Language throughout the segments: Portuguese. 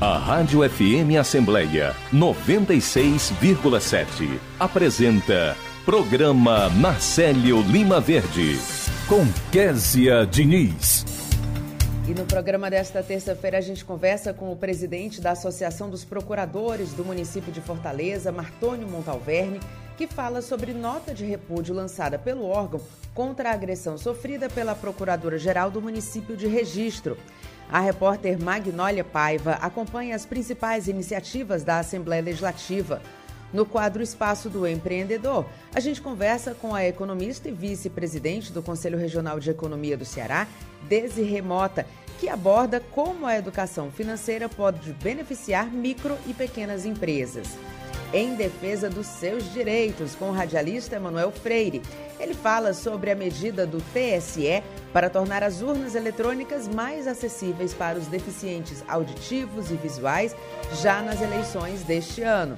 A Rádio FM Assembleia 96,7 apresenta Programa Marcelo Lima Verde com Késia Diniz. E no programa desta terça-feira a gente conversa com o presidente da Associação dos Procuradores do município de Fortaleza, Martônio Montalverne, que fala sobre nota de repúdio lançada pelo órgão contra a agressão sofrida pela Procuradora-Geral do município de Registro. A repórter Magnólia Paiva acompanha as principais iniciativas da Assembleia Legislativa. No quadro Espaço do Empreendedor, a gente conversa com a economista e vice-presidente do Conselho Regional de Economia do Ceará, Desi Remota, que aborda como a educação financeira pode beneficiar micro e pequenas empresas. Em defesa dos seus direitos, com o radialista Emanuel Freire. Ele fala sobre a medida do TSE para tornar as urnas eletrônicas mais acessíveis para os deficientes auditivos e visuais já nas eleições deste ano.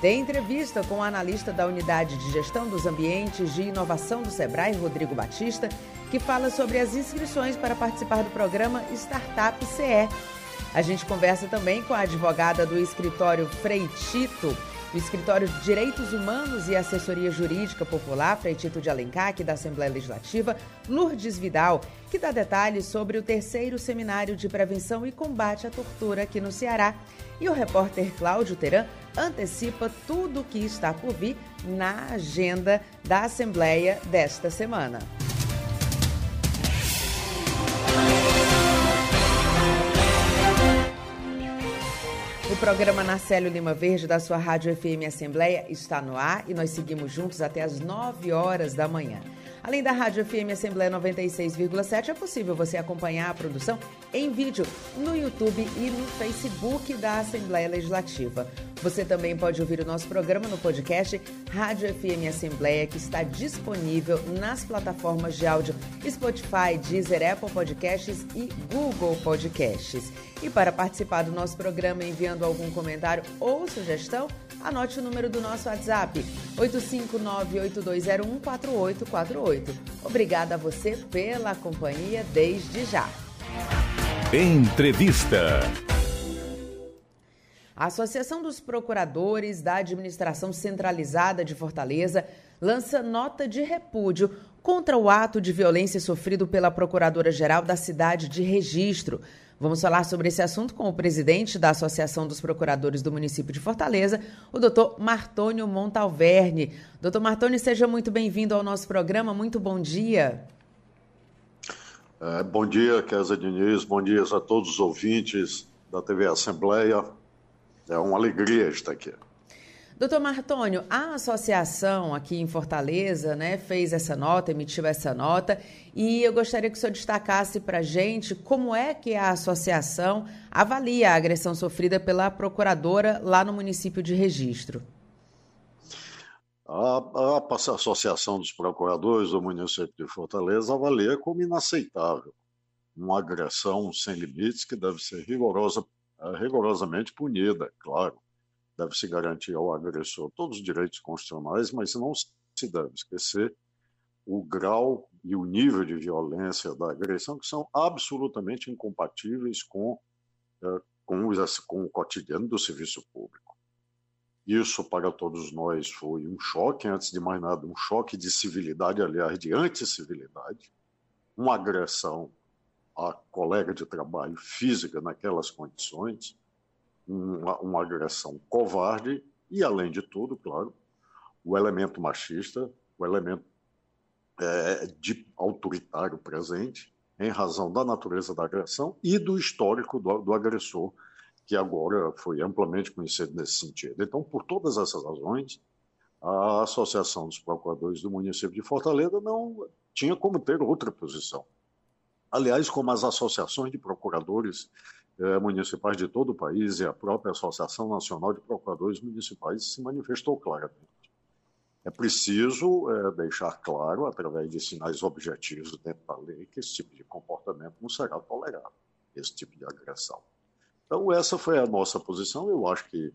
Tem entrevista com o analista da Unidade de Gestão dos Ambientes de Inovação do Sebrae, Rodrigo Batista, que fala sobre as inscrições para participar do programa Startup CE. A gente conversa também com a advogada do escritório Freitito, do Escritório de Direitos Humanos e Assessoria Jurídica Popular, Freitito de Alencar, aqui da Assembleia Legislativa, Lourdes Vidal, que dá detalhes sobre o terceiro Seminário de Prevenção e Combate à Tortura aqui no Ceará. E o repórter Cláudio Teran antecipa tudo o que está por vir na agenda da Assembleia desta semana. O programa Narcélio Lima Verde da sua Rádio FM Assembleia está no ar e nós seguimos juntos até as 9 horas da manhã. Além da Rádio FM Assembleia 96,7, é possível você acompanhar a produção em vídeo no YouTube e no Facebook da Assembleia Legislativa. Você também pode ouvir o nosso programa no podcast Rádio FM Assembleia, que está disponível nas plataformas de áudio Spotify, Deezer, Apple Podcasts e Google Podcasts. E para participar do nosso programa enviando algum comentário ou sugestão, anote o número do nosso WhatsApp, 859-8201-4848. Obrigada a você pela companhia desde já. Entrevista. A Associação dos Procuradores da Administração Centralizada de Fortaleza lança nota de repúdio contra o ato de violência sofrido pela Procuradora-Geral da cidade de Registro. Vamos falar sobre esse assunto com o presidente da Associação dos Procuradores do município de Fortaleza, o doutor Martônio Montalverne. Doutor Martônio, seja muito bem-vindo ao nosso programa. Muito bom dia. É, bom dia, Kézia Diniz. Bom dia a todos os ouvintes da TV Assembleia. É uma alegria estar aqui. Doutor Martônio, a associação aqui em Fortaleza né, fez essa nota, emitiu essa nota, e eu gostaria que o senhor destacasse para a gente como é que a associação avalia a agressão sofrida pela procuradora lá no município de Registro. A, a, Associação dos Procuradores do município de Fortaleza avalia como inaceitável uma agressão sem limites que deve ser rigorosa, rigorosamente punida, claro deve-se garantir ao agressor todos os direitos constitucionais, mas não se deve esquecer o grau e o nível de violência da agressão, que são absolutamente incompatíveis com, é, com, com o cotidiano do serviço público. Isso, para todos nós, foi um choque, antes de mais nada, um choque de civilidade, aliás, de anticivilidade, uma agressão a colega de trabalho física naquelas condições, uma, uma agressão covarde e, além de tudo, claro, o elemento machista, o elemento é, de autoritário presente, em razão da natureza da agressão e do histórico do, do, agressor, que agora foi amplamente conhecido nesse sentido. Então, por todas essas razões, a Associação dos Procuradores do município de Fortaleza não tinha como ter outra posição. Aliás, como as associações de procuradores eh, municipais de todo o país e a própria Associação Nacional de Procuradores Municipais se manifestou claramente. É preciso é, deixar claro, através de sinais objetivos dentro da lei, que esse tipo de comportamento não será tolerado, esse tipo de agressão. Então, essa foi a nossa posição. Eu acho que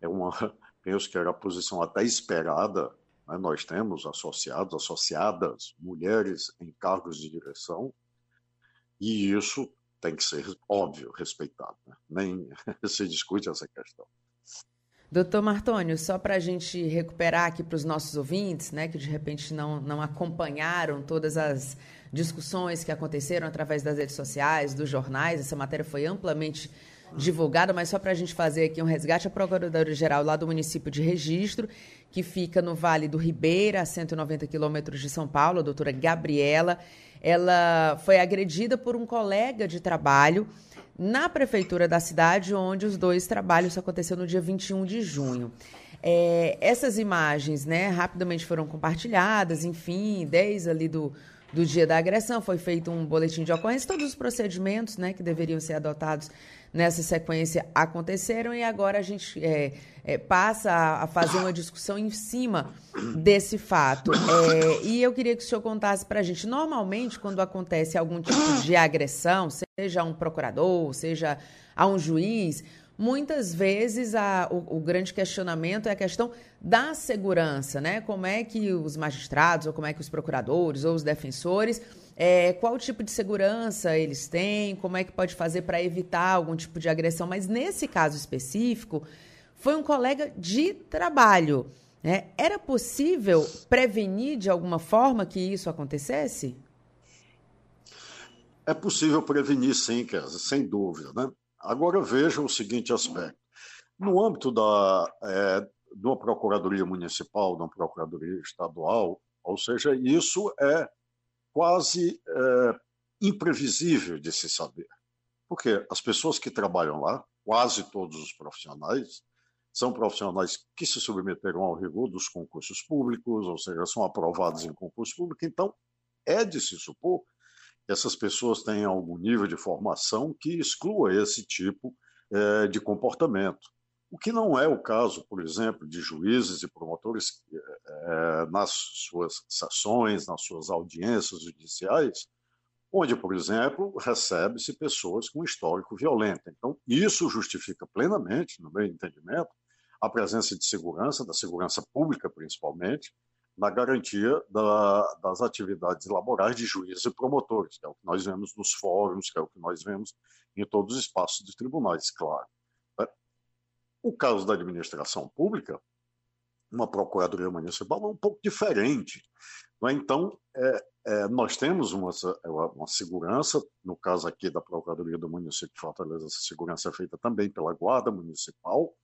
é uma, penso que era a posição até esperada. Né? Nós temos associados, associadas, mulheres em cargos de direção, e isso tem que ser, óbvio, respeitado. Né? Nem se discute essa questão. Doutor Martônio, só para a gente recuperar aqui para os nossos ouvintes, né, que de repente não, não acompanharam todas as discussões que aconteceram através das redes sociais, dos jornais, essa matéria foi amplamente divulgada, mas só para a gente fazer aqui um resgate, a Procuradora-Geral lá do município de Registro, que fica no Vale do Ribeira, a 190 quilômetros de São Paulo, a doutora Gabriela, ela foi agredida por um colega de trabalho na prefeitura da cidade, onde os dois trabalhos aconteceram no dia 21 de junho. É, essas imagens, né, rapidamente foram compartilhadas, enfim, desde ali do, do dia da agressão foi feito um boletim de ocorrência, todos os procedimentos, né, que deveriam ser adotados nessa sequência aconteceram e agora a gente é, é, passa a, fazer uma discussão em cima desse fato. É, e eu queria que o senhor contasse para a gente, normalmente, quando acontece algum tipo de agressão, seja a um procurador, seja a um juiz, muitas vezes a, o, o, grande questionamento é a questão da segurança, né? Como é que os magistrados, ou como é que os procuradores, ou os defensores é, qual tipo de segurança eles têm, como é que pode fazer para evitar algum tipo de agressão. Mas nesse caso específico, foi um colega de trabalho. Né? Era possível prevenir de alguma forma que isso acontecesse? É possível prevenir, sim, Kézia, sem dúvida. Né? Agora veja o seguinte aspecto. No âmbito da, é, de uma procuradoria municipal, de uma procuradoria estadual, ou seja, isso é quase é, imprevisível de se saber. Porque as pessoas que trabalham lá, quase todos os profissionais, são profissionais que se submeteram ao rigor dos concursos públicos, ou seja, são aprovados em concurso público. Então, é de se supor que essas pessoas tenham algum nível de formação que exclua esse tipo é, de comportamento. O que não é o caso, por exemplo, de juízes e promotores é, nas suas sessões, nas suas audiências judiciais, onde, por exemplo, recebe-se pessoas com histórico violento. Então, isso justifica plenamente, no meu entendimento, a presença de segurança, da segurança pública principalmente, na garantia da, das atividades laborais de juízes e promotores, que é o que nós vemos nos fóruns, que é o que nós vemos em todos os espaços de tribunais, claro. O caso da administração pública, uma procuradoria municipal é um pouco diferente. É? Então, é, é, nós temos uma, uma, segurança, no caso aqui da Procuradoria do município de Fortaleza, essa segurança é feita também pela Guarda Municipal,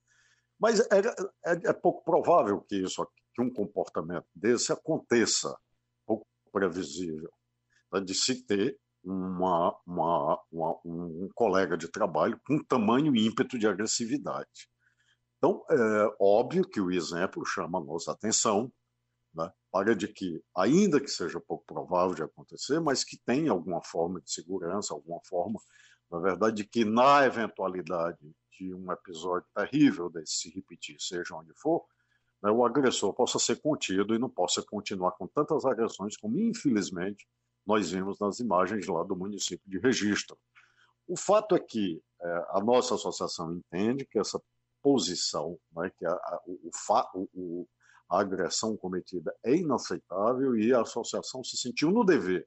mas é, é, é pouco provável que isso, que um comportamento desse aconteça, pouco previsível, né? de se ter uma, uma, um colega de trabalho com tamanho ímpeto de agressividade. Então, é óbvio que o exemplo chama a nossa atenção né, para de que, ainda que seja pouco provável de acontecer, mas que tenha alguma forma de segurança, alguma forma, na verdade, de que na eventualidade de um episódio terrível desse se repetir, seja onde for, né, o agressor possa ser contido e não possa continuar com tantas agressões como, infelizmente, nós vimos nas imagens lá do município de Registro. O fato é que é, a nossa associação entende que essa posição, né, que a, a, o, o, a agressão cometida é inaceitável e a associação se sentiu no dever,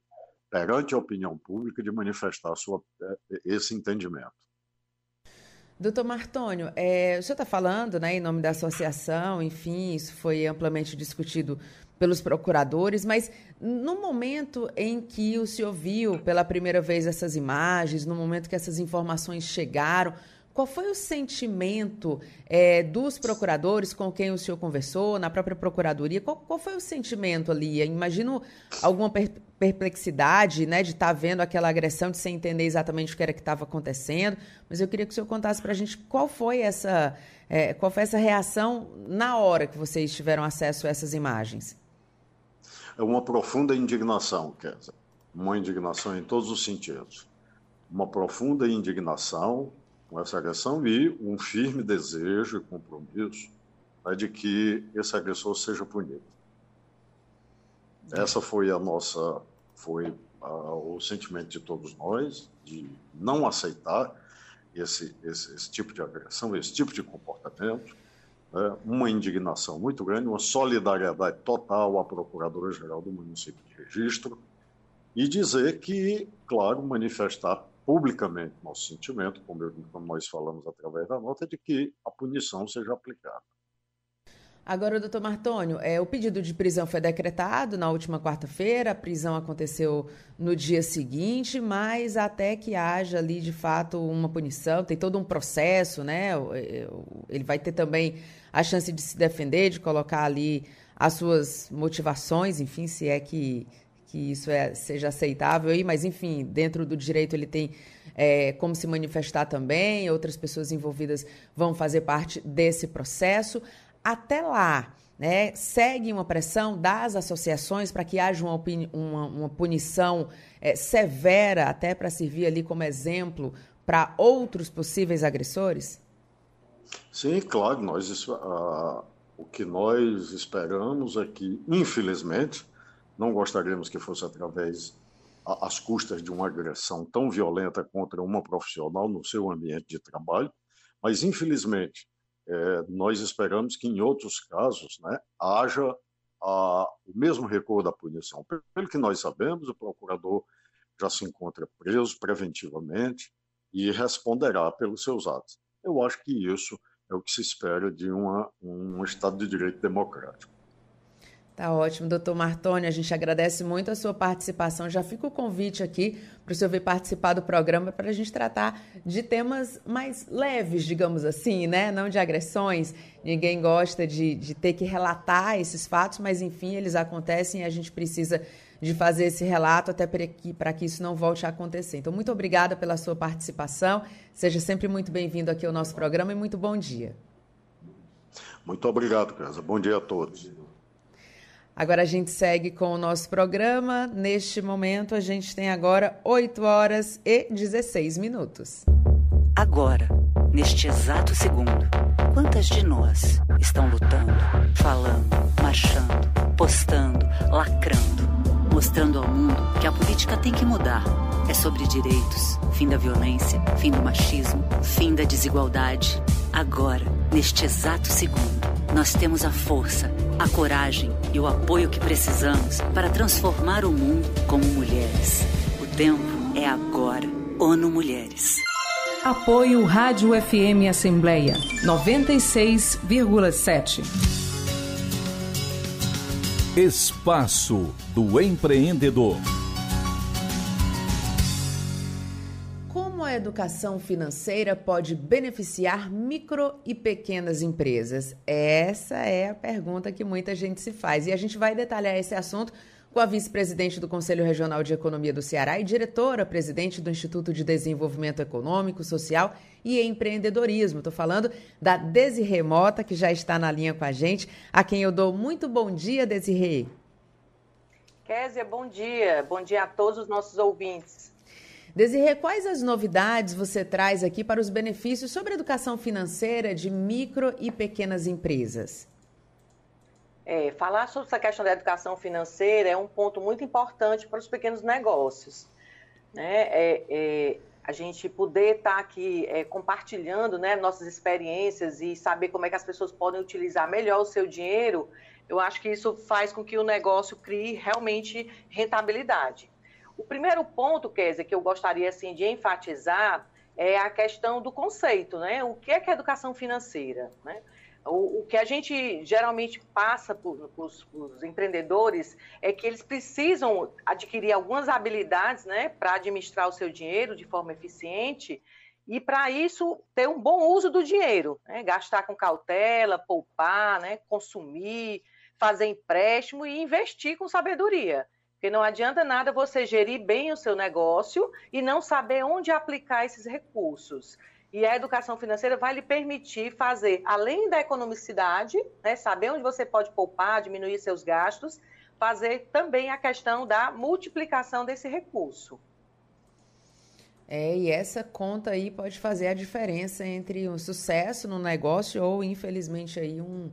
perante a opinião pública, de manifestar sua, é, esse entendimento. Doutor Martônio, é, o senhor está falando né, em nome da associação, enfim, isso foi amplamente discutido pelos procuradores, mas no momento em que o senhor viu pela primeira vez essas imagens, no momento que essas informações chegaram, qual foi o sentimento é, dos procuradores com quem o senhor conversou, na própria procuradoria? Qual, qual foi o sentimento ali? imagino alguma per perplexidade, né, de estar tá vendo aquela agressão, de sem entender exatamente o que era que estava acontecendo. Mas eu queria que o senhor contasse para a gente qual foi essa, é, qual foi essa reação na hora que vocês tiveram acesso a essas imagens. É uma profunda indignação, Kézia. Uma indignação em todos os sentidos. Uma profunda indignação com essa agressão e um firme desejo e compromisso né, de que esse agressor seja punido. Essa foi a nossa, foi o sentimento de todos nós de não aceitar esse, esse, esse tipo de agressão, esse tipo de comportamento, né, uma indignação muito grande, uma solidariedade total à Procuradora-Geral do município de Registro e dizer que, claro, manifestar publicamente nosso sentimento, como, eu, como nós falamos através da nota, de que a punição seja aplicada. Agora, doutor Martônio, é, o pedido de prisão foi decretado na última quarta-feira, a prisão aconteceu no dia seguinte, mas até que haja ali, de fato, uma punição, tem todo um processo, né? Ele vai ter também a chance de se defender, de colocar ali as suas motivações, enfim, se é que, que isso é, seja aceitável aí, mas enfim, dentro do direito ele tem é, como se manifestar também, outras pessoas envolvidas vão fazer parte desse processo até lá, né, segue uma pressão das associações para que haja uma, uma, uma punição é, severa, até para servir ali como exemplo para outros possíveis agressores? Sim, claro. Nós, uh, o que nós esperamos é que, infelizmente, não gostaríamos que fosse através às custas de uma agressão tão violenta contra uma profissional no seu ambiente de trabalho, mas infelizmente é, nós esperamos que em outros casos né, haja a, o mesmo recuo da punição. Pelo que nós sabemos, o procurador já se encontra preso preventivamente e responderá pelos seus atos. Eu acho que isso é o que se espera de uma, um Estado de Direito democrático. Tá ótimo, doutor Martoni. A gente agradece muito a sua participação. Já fica o convite aqui para o senhor vir participar do programa para a gente tratar de temas mais leves, digamos assim, né? Não de agressões. Ninguém gosta de, de ter que relatar esses fatos, mas enfim, eles acontecem e a gente precisa de fazer esse relato até para que, que isso não volte a acontecer. Então, muito obrigada pela sua participação. Seja sempre muito bem-vindo aqui ao nosso programa e muito bom dia. Muito obrigado, Casa. Bom dia a todos. Agora a gente segue com o nosso programa. Neste momento, a gente tem agora 8 horas e 16 minutos. Agora, neste exato segundo, quantas de nós estão lutando, falando, marchando, postando, lacrando, mostrando ao mundo que a política tem que mudar? É sobre direitos, fim da violência, fim do machismo, fim da desigualdade. Agora, neste exato segundo, nós temos a força a coragem e o apoio que precisamos para transformar o mundo como mulheres. O tempo é agora. ONU Mulheres. Apoio Rádio FM Assembleia 96,7. Espaço do Empreendedor. A educação financeira pode beneficiar micro e pequenas empresas? Essa é a pergunta que muita gente se faz. E a gente vai detalhar esse assunto com a vice-presidente do Conselho Regional de Economia do Ceará e diretora-presidente do Instituto de Desenvolvimento Econômico, Social e Empreendedorismo. Estou falando da Desirê Mota, que já está na linha com a gente, a quem eu dou muito bom dia, Desirê. Késia, bom dia. Bom dia a todos os nossos ouvintes. Desirê, quais as novidades você traz aqui para os benefícios sobre educação financeira de micro e pequenas empresas? É, falar sobre essa questão da educação financeira é um ponto muito importante para os pequenos negócios. Né? É, é, a gente poder estar tá aqui é, compartilhando né, nossas experiências e saber como é que as pessoas podem utilizar melhor o seu dinheiro, eu acho que isso faz com que o negócio crie realmente rentabilidade. O primeiro ponto, Kézia, que eu gostaria assim, de enfatizar é a questão do conceito, né? O que é que é educação financeira, né? O, o que a gente geralmente passa para os empreendedores é que eles precisam adquirir algumas habilidades, né, para administrar o seu dinheiro de forma eficiente e para isso ter um bom uso do dinheiro, né? gastar com cautela, poupar, né, consumir, fazer empréstimo e investir com sabedoria. Porque não adianta nada você gerir bem o seu negócio e não saber onde aplicar esses recursos. E a educação financeira vai lhe permitir fazer, além da economicidade, né, saber onde você pode poupar, diminuir seus gastos, fazer também a questão da multiplicação desse recurso. É, e essa conta aí pode fazer a diferença entre um sucesso no negócio ou, infelizmente, aí um,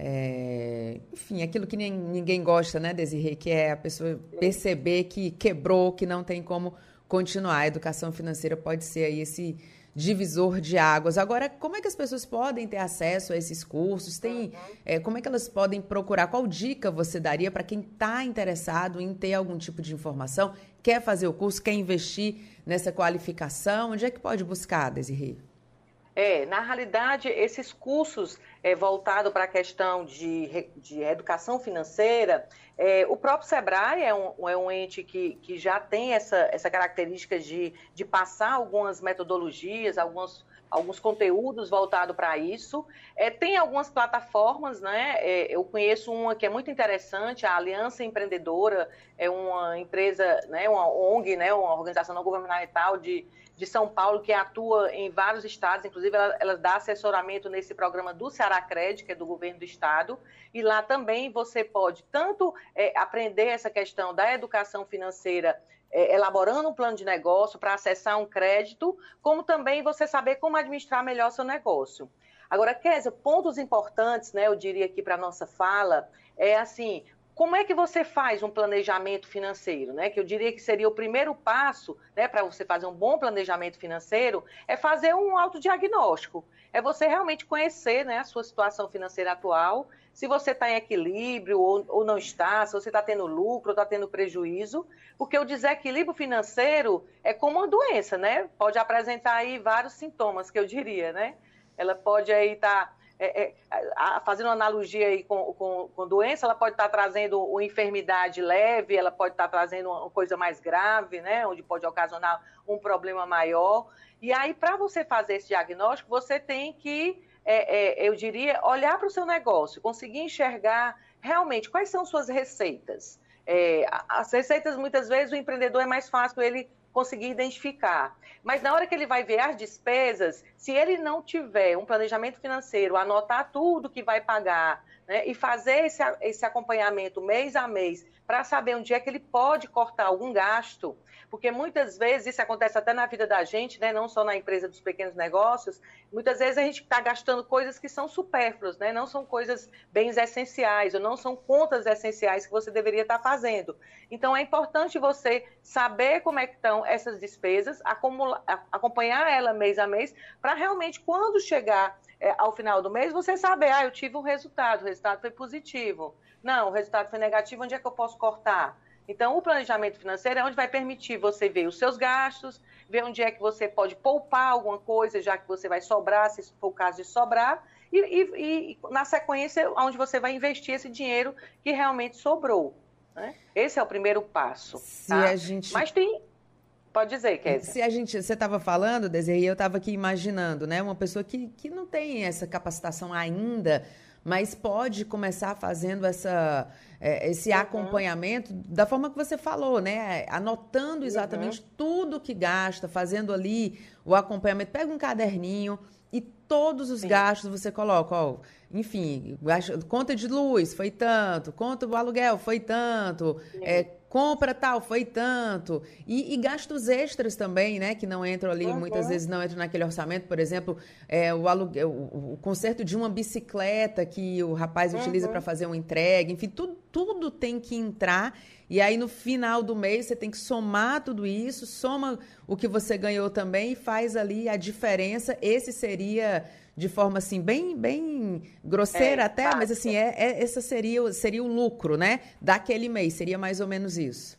é, enfim, aquilo que ninguém gosta, né, Desirê, que é a pessoa perceber que quebrou, que não tem como continuar. A educação financeira pode ser aí esse divisor de águas. Agora, como é que as pessoas podem ter acesso a esses cursos? Tem, é, como é que elas podem procurar? Qual dica você daria para quem está interessado em ter algum tipo de informação, quer fazer o curso, quer investir nessa qualificação, onde é que pode buscar, Desirê? É, na realidade, esses cursos é, voltados para a questão de, de educação financeira, é, o próprio SEBRAE é um, é um ente que, que já tem essa, essa característica de, de passar algumas metodologias, alguns, alguns conteúdos voltados para isso. É, tem algumas plataformas, né? É, eu conheço uma que é muito interessante, a Aliança Empreendedora, é uma empresa, né, uma ONG, né, uma organização não governamental de de São Paulo, que atua em vários estados, inclusive ela, ela dá assessoramento nesse programa do Ceará Cred, que é do governo do estado, e lá também você pode tanto é, aprender essa questão da educação financeira é, elaborando um plano de negócio para acessar um crédito, como também você saber como administrar melhor seu negócio. Agora, Kézia, pontos importantes, né, eu diria aqui para a nossa fala, é assim, como é que você faz um planejamento financeiro? Né? Que eu diria que seria o primeiro passo né, para você fazer um bom planejamento financeiro, é fazer um autodiagnóstico. É você realmente conhecer né, a sua situação financeira atual, se você está em equilíbrio ou, ou, não está, se você está tendo lucro ou está tendo prejuízo, porque o desequilíbrio financeiro é como uma doença, né? Pode apresentar aí vários sintomas, que eu diria, né? Ela pode aí estar tá é, é, fazendo uma analogia aí com, com, com, doença, ela pode estar trazendo uma enfermidade leve, ela pode estar trazendo uma coisa mais grave, né, onde pode ocasionar um problema maior. E aí, para você fazer esse diagnóstico, você tem que, é, é eu diria, olhar para o seu negócio, conseguir enxergar realmente quais são suas receitas. É, as receitas, muitas vezes, o empreendedor é mais fácil ele conseguir identificar. Mas na hora que ele vai ver as despesas, se ele não tiver um planejamento financeiro, anotar tudo que vai pagar né, e fazer esse, esse acompanhamento mês a mês para saber onde é que ele pode cortar algum gasto, porque muitas vezes isso acontece até na vida da gente, né? não só na empresa dos pequenos negócios, muitas vezes a gente está gastando coisas que são supérfluas, né? não são coisas bens essenciais, ou não são contas essenciais que você deveria estar tá fazendo. Então é importante você saber como é que estão essas despesas, acumular, acompanhar ela mês a mês, para realmente quando chegar é, ao final do mês, você saber, ah, eu tive um resultado, o resultado foi positivo. Não, o resultado foi negativo, onde é que eu posso cortar? Então, o planejamento financeiro é onde vai permitir você ver os seus gastos, ver onde é que você pode poupar alguma coisa, já que você vai sobrar, se for o caso de sobrar, e, e, e na sequência, onde você vai investir esse dinheiro que realmente sobrou. Né? Esse é o primeiro passo. Se tá? a gente... Mas tem, Pode dizer, Kézia. Se a gente, você estava falando, Desiree, eu estava aqui imaginando, né? Uma pessoa que, que não tem essa capacitação ainda, mas pode começar fazendo essa, é, esse uhum. acompanhamento da forma que você falou, né? Anotando exatamente uhum. tudo que gasta, fazendo ali o acompanhamento. Pega um caderninho e todos os Sim. gastos você coloca, ó, enfim, conta de luz foi tanto, conta do aluguel foi tanto, é, compra tal, foi tanto. E, e, gastos extras também, né? Que não entram ali, uhum. muitas vezes não entram naquele orçamento. Por exemplo, é, o, aluguel, o, o conserto de uma bicicleta que o rapaz uhum. utiliza para fazer uma entrega. Enfim, tudo, tudo tem que entrar. E aí, no final do mês, você tem que somar tudo isso, soma o que você ganhou também e faz ali a diferença. Esse seria de forma assim bem bem grosseira é, até, fácil. mas assim é, é essa seria seria o lucro, né, daquele mês, seria mais ou menos isso.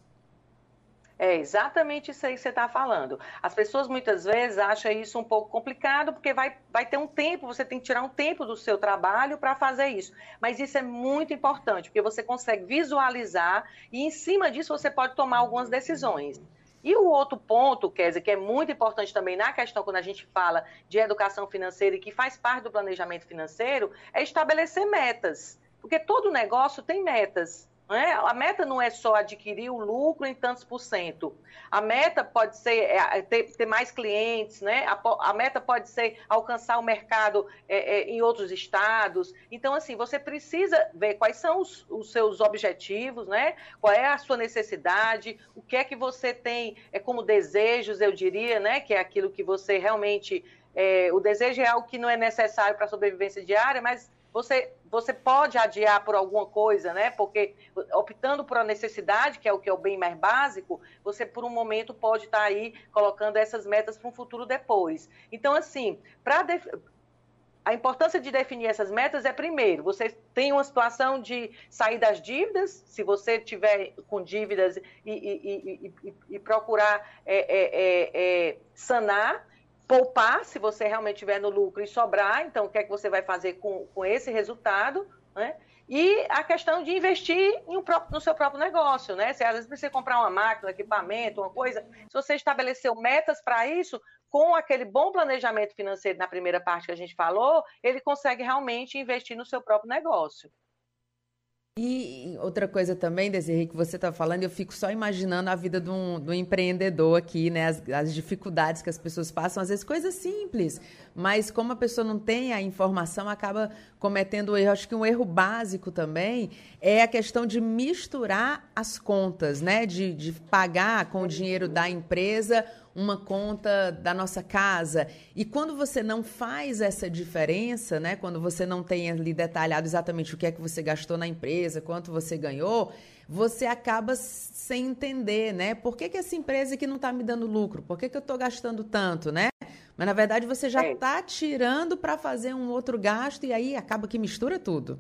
É exatamente isso aí que você está falando. As pessoas muitas vezes acham isso um pouco complicado, porque vai, vai ter um tempo, você tem que tirar um tempo do seu trabalho para fazer isso. Mas isso é muito importante, porque você consegue visualizar e em cima disso você pode tomar algumas decisões. E o outro ponto, Kézia, que é muito importante também na questão quando a gente fala de educação financeira e que faz parte do planejamento financeiro, é estabelecer metas. Porque todo negócio tem metas. Né? A meta não é só adquirir o lucro em tantos por cento. A meta pode ser é, é ter, ter, mais clientes, né? A, a, meta pode ser alcançar o mercado é, é, em outros estados. Então, assim, você precisa ver quais são os, os, seus objetivos, né? Qual é a sua necessidade, o que é que você tem é, como desejos, eu diria, né? Que é aquilo que você realmente. É, o desejo é algo que não é necessário para a sobrevivência diária, mas você, você pode adiar por alguma coisa, né? Porque optando por a necessidade, que é o que é o bem mais básico, você por um momento pode estar aí colocando essas metas para um futuro depois. Então, assim, para a importância de definir essas metas é, primeiro, você tem uma situação de sair das dívidas, se você tiver com dívidas e, e, e, e procurar é, é, é, é, sanar, poupar, se você realmente estiver no lucro e sobrar, então o que é que você vai fazer com, com esse resultado, né? E a questão de investir um no seu próprio negócio, né? Se às vezes precisa comprar uma máquina, um equipamento, uma coisa, se você estabeleceu metas para isso, com aquele bom planejamento financeiro na primeira parte que a gente falou, ele consegue realmente investir no seu próprio negócio. E outra coisa também, Desirê, que você está falando, eu fico só imaginando a vida do um, do empreendedor aqui, né? As, as, dificuldades que as pessoas passam, às vezes coisas simples, mas como a pessoa não tem a informação, acaba cometendo erro. Acho que um erro básico também é a questão de misturar as contas, né? De, de pagar com o dinheiro da empresa uma conta da nossa casa. E quando você não faz essa diferença, né, quando você não tem ali detalhado exatamente o que é que você gastou na empresa, quanto você ganhou, você acaba sem entender, né? Por que, que essa empresa aqui não está me dando lucro? Por que, que eu estou gastando tanto, né? Mas na verdade você já está é. tirando para fazer um outro gasto e aí acaba que mistura tudo.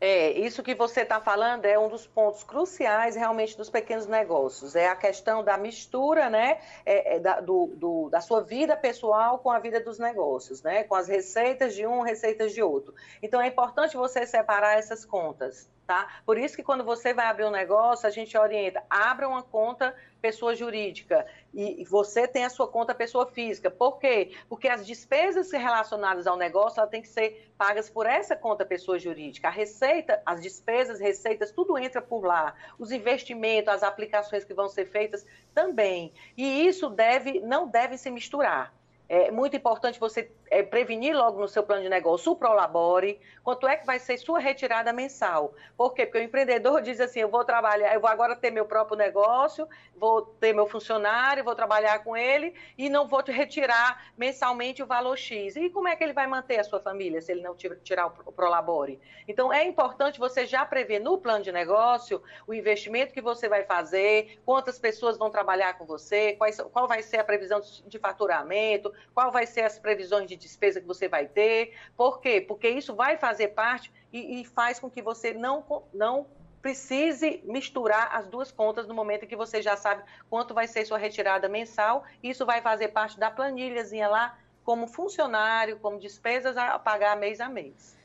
É, isso que você está falando é um dos pontos cruciais realmente dos pequenos negócios. É a questão da mistura, né, é, é da, do, do, da sua vida pessoal com a vida dos negócios, né, com as receitas de um, receitas de outro. Então é importante você separar essas contas. Tá? Por isso que quando você vai abrir um negócio, a gente orienta, abra uma conta pessoa jurídica e você tem a sua conta pessoa física. Por quê? Porque as despesas relacionadas ao negócio ela tem que ser pagas por essa conta pessoa jurídica. A receita, as despesas, receitas, tudo entra por lá. Os investimentos, as aplicações que vão ser feitas também. E isso deve, não deve se misturar. É muito importante você é, prevenir logo no seu plano de negócio o Prolabore, quanto é que vai ser sua retirada mensal. Por quê? Porque o empreendedor diz assim, eu vou trabalhar, eu vou agora ter meu próprio negócio, vou ter meu funcionário, vou trabalhar com ele e não vou te retirar mensalmente o valor X. E como é que ele vai manter a sua família se ele não tirar o Prolabore? Então, é importante você já prever no plano de negócio o investimento que você vai fazer, quantas pessoas vão trabalhar com você, qual vai ser a previsão de faturamento, qual vai ser as previsões de despesa que você vai ter. Por quê? Porque isso vai fazer parte e, e faz com que você não, não precise misturar as duas contas no momento em que você já sabe quanto vai ser sua retirada mensal. Isso vai fazer parte da planilhazinha lá, como funcionário, como despesas a pagar mês a mês.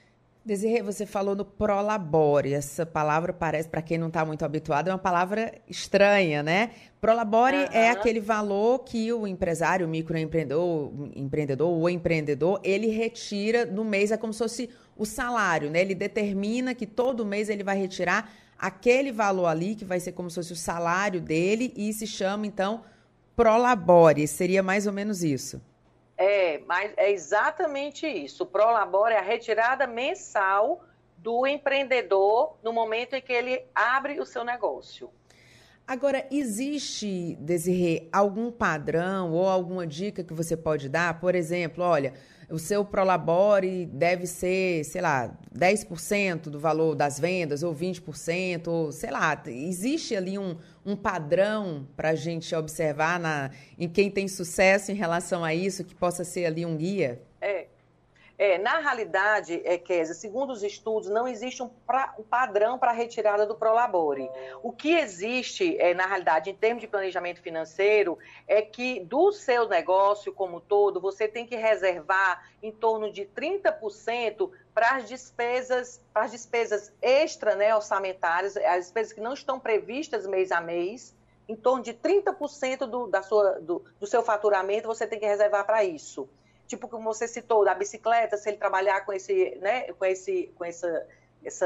Desirê, você falou no prolabore. Essa palavra parece, para quem não está muito habituado, é uma palavra estranha, né? Prolabore uhum. é aquele valor que o empresário, o microempreendedor, empreendedor ou empreendedor, ele retira no mês, é como se fosse o salário, né? Ele determina que todo mês ele vai retirar aquele valor ali, que vai ser como se fosse o salário dele, e se chama, então, prolabore. Seria mais ou menos isso. É, mas é exatamente isso. O Prolabore é a retirada mensal do empreendedor no momento em que ele abre o seu negócio. Agora, existe, Desirê, algum padrão ou alguma dica que você pode dar? Por exemplo, olha, o seu Prolabore deve ser, sei lá, 10% do valor das vendas, ou 20%, ou sei lá, existe ali um, um padrão para a gente observar na, em quem tem sucesso em relação a isso, que possa ser ali um guia? É, é, na realidade, é, Kézia, segundo os estudos, não existe um, pra, um padrão para a retirada do Prolabore. O que existe, é, na realidade, em termos de planejamento financeiro, é que do seu negócio como todo, você tem que reservar em torno de 30% para as despesas, para as despesas extra né, orçamentárias, as despesas que não estão previstas mês a mês, em torno de 30% do, da sua, do, do seu faturamento você tem que reservar para isso tipo como você citou, da bicicleta, se ele trabalhar com esse, né, com esse, com essa, esse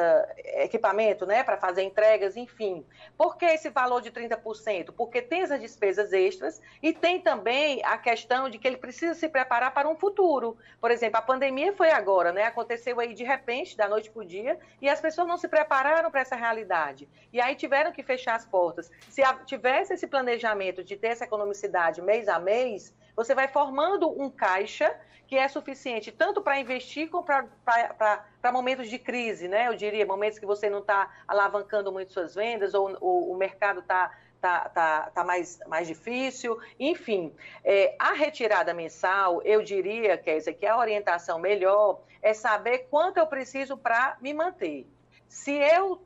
equipamento, né, para fazer entregas, enfim. Por que esse valor de 30%? Porque tem as despesas extras e tem também a questão de que ele precisa se preparar para um futuro. Por exemplo, a pandemia foi agora, né, aconteceu aí de repente, da noite para o dia, e as pessoas não se prepararam para essa realidade. E aí tiveram que fechar as portas. Se tivesse esse planejamento de ter essa economicidade mês a mês, você vai formando um caixa que é suficiente tanto para investir como para momentos de crise, né? Eu diria, momentos que você não está alavancando muito suas vendas ou, ou o mercado está tá, tá, tá mais, mais difícil. Enfim, é, a retirada mensal, eu diria, Kézia, que a orientação melhor é saber quanto eu preciso para me manter. Se eu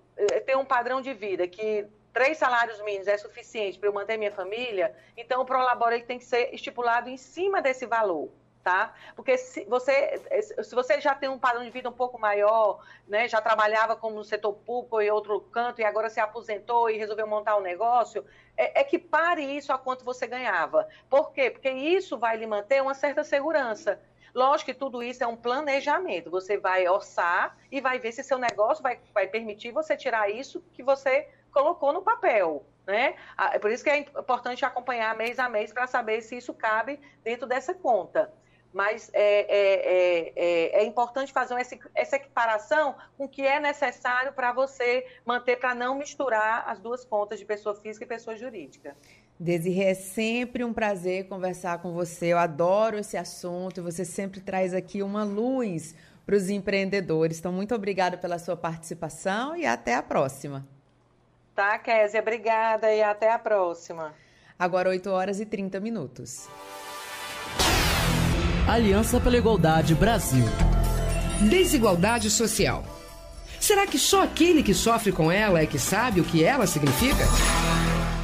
tenho um padrão de vida que três salários mínimos é suficiente para eu manter minha família, então o Prolabore tem que ser estipulado em cima desse valor tá? Porque se você, se você já tem um padrão de vida um pouco maior, né, já trabalhava como no setor público em outro canto e agora se aposentou e resolveu montar um negócio, é, é que pare isso a quanto você ganhava. Por quê? Porque isso vai lhe manter uma certa segurança. Lógico que tudo isso é um planejamento. Você vai orçar e vai ver se seu negócio vai, vai permitir você tirar isso que você colocou no papel. Né? É por isso que é importante acompanhar mês a mês para saber se isso cabe dentro dessa conta mas é, é, é, é, importante fazer essa, essa equiparação com o que é necessário para você manter, para não misturar as duas contas de pessoa física e pessoa jurídica. Desirê, é sempre um prazer conversar com você. Eu adoro esse assunto e você sempre traz aqui uma luz para os empreendedores. Então, muito obrigada pela sua participação e até a próxima. Tá, Kézia, obrigada e até a próxima. Agora, 8 horas e 30 minutos. Aliança pela Igualdade Brasil. Desigualdade social. Será que só aquele que sofre com ela é que sabe o que ela significa?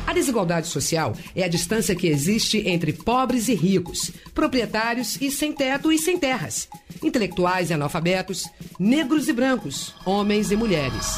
A desigualdade social é a distância que existe entre pobres e ricos, proprietários e sem teto e sem terras, intelectuais e analfabetos, negros e brancos, homens e mulheres.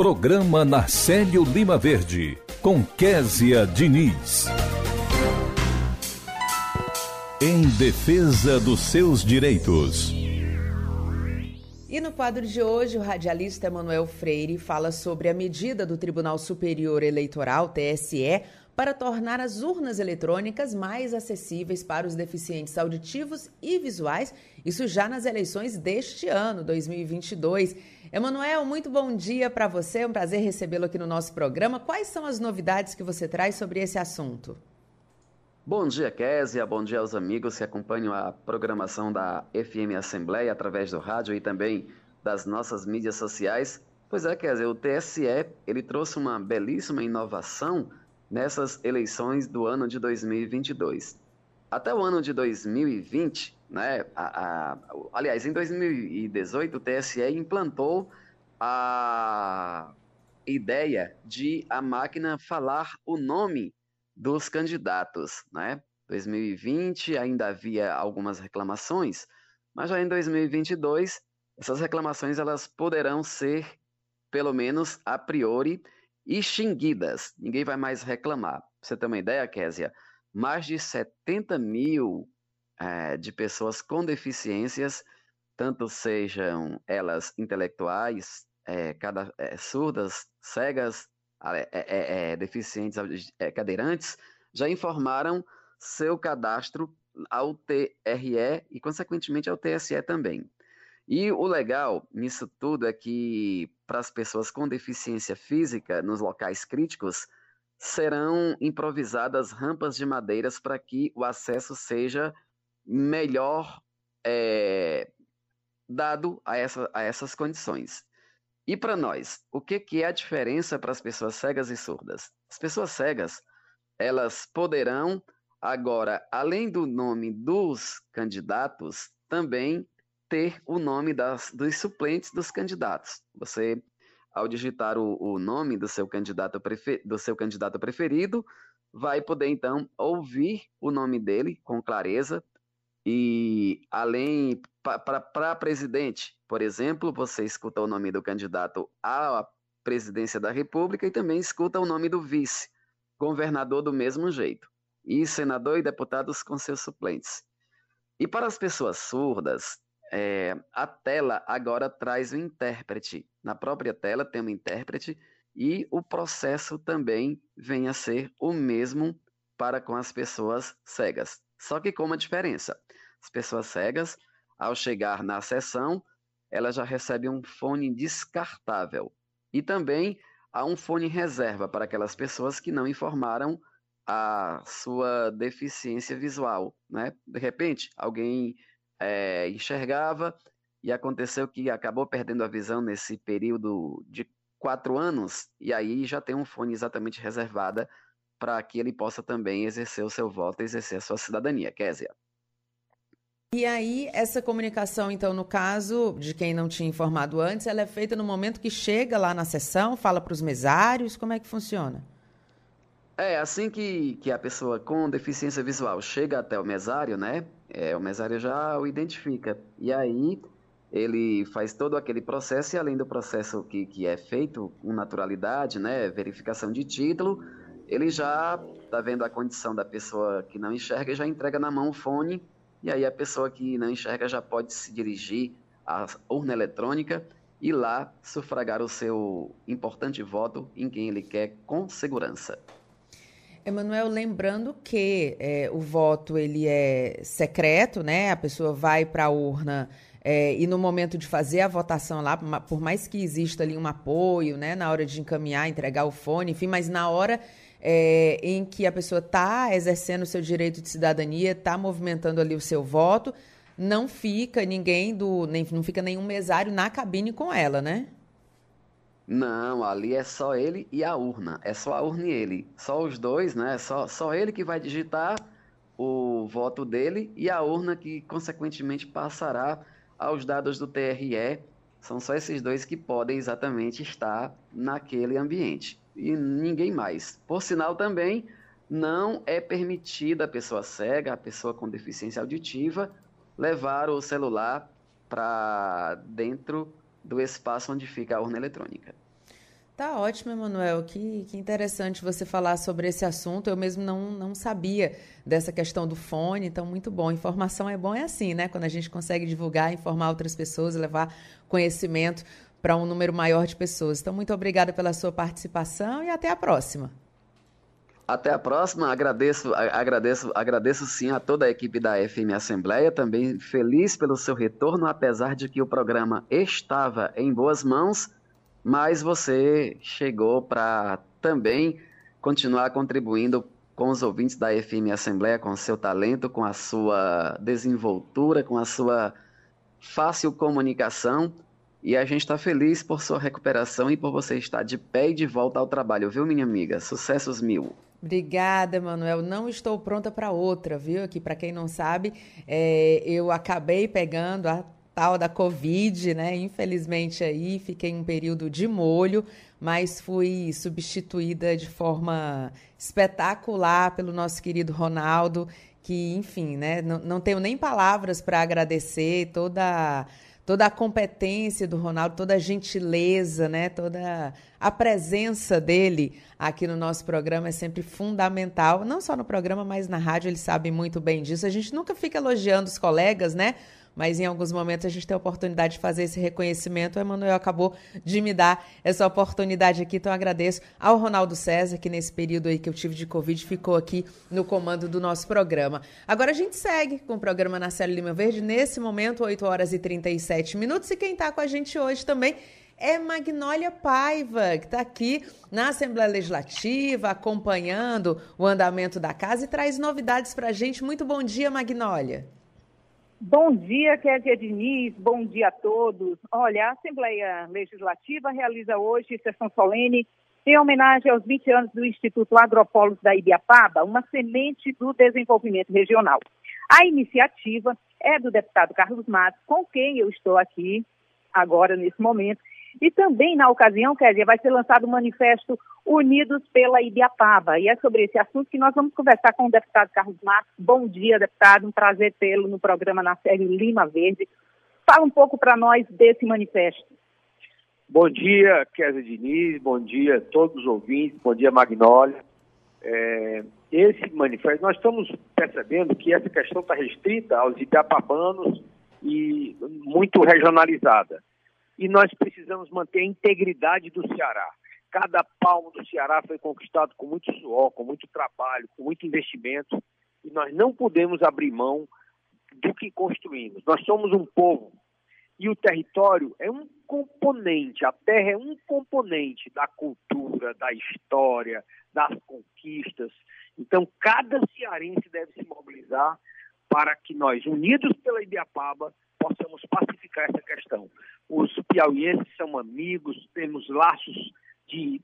Programa Narcélio Lima Verde, com Késia Diniz. Em defesa dos seus direitos. E no quadro de hoje, o radialista Emanuel Freire fala sobre a medida do Tribunal Superior Eleitoral, TSE, para tornar as urnas eletrônicas mais acessíveis para os deficientes auditivos e visuais, isso já nas eleições deste ano, 2022. Emanuel, muito bom dia para você. É um prazer recebê-lo aqui no nosso programa. Quais são as novidades que você traz sobre esse assunto? Bom dia, Késia. Bom dia aos amigos que acompanham a programação da FM Assembleia através do rádio e também das nossas mídias sociais. Pois é, Késia, o TSE ele trouxe uma belíssima inovação nessas eleições do ano de 2022. Até o ano de 2020, né, a, a, aliás, em 2018, o TSE implantou a ideia de a máquina falar o nome dos candidatos. Né? 2020 ainda havia algumas reclamações, mas já em 2022 essas reclamações elas poderão ser, pelo menos a priori, extinguidas. Ninguém vai mais reclamar. Pra você ter uma ideia, Késia, mais de 70 mil é, de pessoas com deficiências, tanto sejam elas intelectuais, é, cada, é, surdas, cegas, deficientes, cadeirantes, já informaram seu cadastro ao TRE e, consequentemente, ao TSE também. E o legal nisso tudo é que, para as pessoas com deficiência física, nos locais críticos, serão improvisadas rampas de madeiras para que o acesso seja melhor é, dado a, essa, a essas condições. E para nós, o que, que é a diferença para as pessoas cegas e surdas? As pessoas cegas, elas poderão agora, além do nome dos candidatos, também ter o nome das, dos suplentes dos candidatos. Você, ao digitar o, o nome do seu, candidato prefer, do seu candidato preferido, vai poder então ouvir o nome dele com clareza, e além, para presidente, por exemplo, você escuta o nome do candidato à presidência da República e também escuta o nome do vice, governador do mesmo jeito, e senador e deputados com seus suplentes. E para as pessoas surdas, é, a tela agora traz o intérprete. Na própria tela tem um intérprete e o processo também vem a ser o mesmo para com as pessoas cegas. Só que com uma diferença. As pessoas cegas, ao chegar na sessão, elas já recebem um fone descartável. E também há um fone reserva para aquelas pessoas que não informaram a sua deficiência visual. Né? De repente, alguém é, enxergava e aconteceu que acabou perdendo a visão nesse período de quatro anos, e aí já tem um fone exatamente reservada para que ele possa também exercer o seu voto, exercer a sua cidadania. Késia. E aí, essa comunicação, então, no caso de quem não tinha informado antes, ela é feita no momento que chega lá na sessão, fala para os mesários, como é que funciona? É, assim que, que a pessoa com deficiência visual chega até o mesário, né? É, o mesário já o identifica. E aí ele faz todo aquele processo, e além do processo que, que é feito com naturalidade, né? Verificação de título, ele já está vendo a condição da pessoa que não enxerga e já entrega na mão o fone e aí a pessoa que não enxerga já pode se dirigir à urna eletrônica e lá sufragar o seu importante voto em quem ele quer com segurança. Emanuel, lembrando que é, o voto ele é secreto, né? A pessoa vai para a urna é, e no momento de fazer a votação lá, por mais que exista ali um apoio, né, na hora de encaminhar, entregar o fone, enfim, mas na hora é, em que a pessoa está exercendo o seu direito de cidadania, está movimentando ali o seu voto, não fica ninguém do. Nem, não fica nenhum mesário na cabine com ela, né? Não, ali é só ele e a urna. É só a urna e ele. Só os dois, né? Só, só ele que vai digitar o voto dele e a urna que, consequentemente, passará aos dados do TRE. São só esses dois que podem exatamente estar naquele ambiente e ninguém mais. Por sinal, também não é permitida a pessoa cega, a pessoa com deficiência auditiva, levar o celular para dentro do espaço onde fica a urna eletrônica. Tá ótimo, Emanuel. Que, que interessante você falar sobre esse assunto. Eu mesmo não, não sabia dessa questão do fone, então muito bom. Informação é bom, é assim, né? Quando a gente consegue divulgar, informar outras pessoas, levar conhecimento para um número maior de pessoas. Então, muito obrigada pela sua participação e até a próxima. Até a próxima. Agradeço, agradeço, agradeço sim a toda a equipe da FM Assembleia. Também feliz pelo seu retorno, apesar de que o programa estava em boas mãos, mas você chegou para também continuar contribuindo com os ouvintes da FM Assembleia, com o seu talento, com a sua desenvoltura, com a sua fácil comunicação e a gente está feliz por sua recuperação e por você estar de pé e de volta ao trabalho, viu, minha amiga? Sucessos mil. Obrigada, Manuel. Não estou pronta para outra, viu? Aqui, para quem não sabe, é, eu acabei pegando a tal da Covid, né? Infelizmente aí fiquei um período de molho, mas fui substituída de forma espetacular pelo nosso querido Ronaldo, que, enfim, né? Não, não tenho nem palavras para agradecer toda toda a competência do Ronaldo, toda a gentileza, né? Toda a presença dele aqui no nosso programa é sempre fundamental, não só no programa, mas na rádio, ele sabe muito bem disso. A gente nunca fica elogiando os colegas, né? Mas em alguns momentos a gente tem a oportunidade de fazer esse reconhecimento. O Emanuel acabou de me dar essa oportunidade aqui, então agradeço ao Ronaldo César, que nesse período aí que eu tive de Covid ficou aqui no comando do nosso programa. Agora a gente segue com o programa Célia Lima Verde, nesse momento, 8 horas e 37 minutos, e quem está com a gente hoje também é Magnólia Paiva, que está aqui na Assembleia Legislativa, acompanhando o andamento da casa e traz novidades para a gente. Muito bom dia, Magnólia. Bom dia, Kézia Diniz, bom dia a todos. Olha, a Assembleia Legislativa realiza hoje sessão solene em homenagem aos 20 anos do Instituto Agropolos da Ibiapaba, uma semente do desenvolvimento regional. A iniciativa é do deputado Carlos Matos, com quem eu estou aqui agora nesse momento, e também, na ocasião, Kézia, vai ser lançado o manifesto Unidos pela Ibiapaba. E é sobre esse assunto que nós vamos conversar com o deputado Carlos Marcos. Bom dia, deputado. Um prazer tê-lo no programa na série Lima Verde. Fala um pouco para nós desse manifesto. Bom dia, Kézia Diniz. Bom dia a todos os ouvintes. Bom dia, Magnólia. É, esse manifesto, nós estamos percebendo que essa questão está restrita aos ibiapabanos e muito regionalizada e nós precisamos manter a integridade do Ceará. Cada palmo do Ceará foi conquistado com muito suor, com muito trabalho, com muito investimento, e nós não podemos abrir mão do que construímos. Nós somos um povo e o território é um componente, a terra é um componente da cultura, da história, das conquistas. Então, cada cearense deve se mobilizar para que nós, unidos pela Ibiapaba, possamos pacificar essa questão. Os piauienses são amigos, temos laços de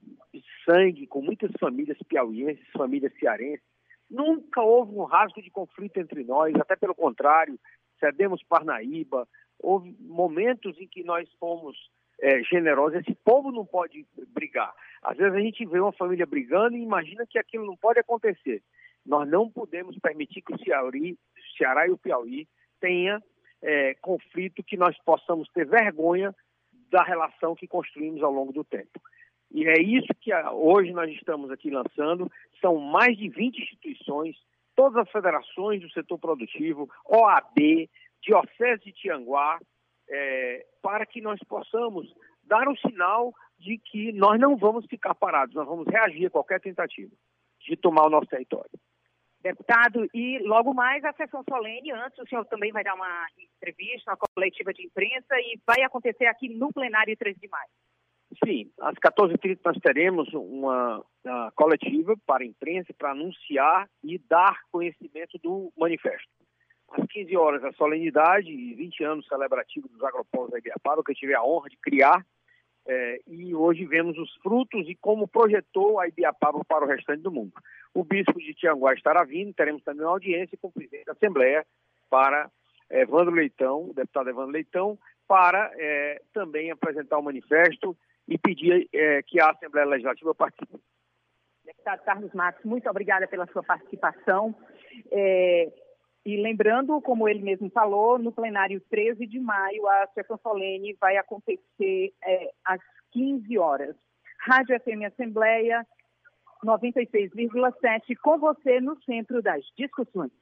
sangue com muitas famílias piauienses, famílias cearenses. Nunca houve um rasgo de conflito entre nós, até pelo contrário, cedemos Parnaíba, houve momentos em que nós fomos é, generosos. Esse povo não pode brigar. Às vezes a gente vê uma família brigando e imagina que aquilo não pode acontecer. Nós não podemos permitir que o Ceará, e o Piauí tenha é, conflito, que nós possamos ter vergonha da relação que construímos ao longo do tempo. E é isso que hoje nós estamos aqui lançando. São mais de 20 instituições, todas as federações do setor produtivo, OAB, Diocese de Tianguá, é, para que nós possamos dar um sinal de que nós não vamos ficar parados, nós vamos reagir a qualquer tentativa de tomar o nosso território. Deputado, e logo mais a sessão solene, antes o senhor também vai dar uma entrevista, uma coletiva de imprensa e vai acontecer aqui no plenário 13 de maio. Sim, às 14h30 nós teremos uma, uma coletiva para a imprensa para anunciar e dar conhecimento do manifesto. Às 15 horas, a solenidade e 20 anos celebrativo dos agropolos da Ibiapaba, que eu tive a honra de criar. É, e hoje vemos os frutos e como projetou a Ibiapaba para o restante do mundo. O bispo de Tianguá estará vindo, teremos também uma audiência com o presidente da Assembleia para é, Evandro Leitão, o deputado Evandro Leitão, para é, também apresentar o manifesto e pedir é, que a Assembleia Legislativa participe. Deputado Carlos Matos, muito obrigada pela sua participação. É, e lembrando, como ele mesmo falou, no plenário 13 de maio, a sessão solene vai acontecer é, às 15 horas. Rádio FM Assembleia 96,7, com você no centro das discussões.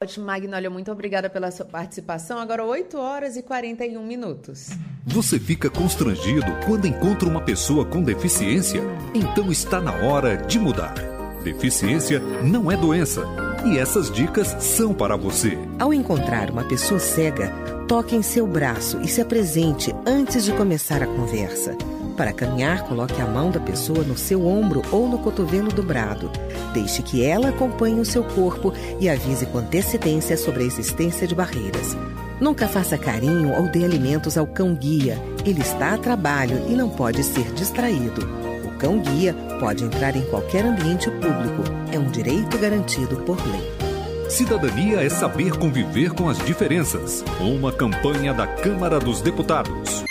Ótimo, Magnólia, muito obrigada pela sua participação. Agora 8 horas e 41 minutos. Você fica constrangido quando encontra uma pessoa com deficiência? Então está na hora de mudar. Deficiência não é doença e essas dicas são para você. Ao encontrar uma pessoa cega, toque em seu braço e se apresente antes de começar a conversa. Para caminhar, coloque a mão da pessoa no seu ombro ou no cotovelo dobrado. Deixe que ela acompanhe o seu corpo e avise com antecedência sobre a existência de barreiras. Nunca faça carinho ou dê alimentos ao cão-guia. Ele está a trabalho e não pode ser distraído. O cão-guia pode entrar em qualquer ambiente público. É um direito garantido por lei. Cidadania é saber conviver com as diferenças. Uma campanha da Câmara dos Deputados.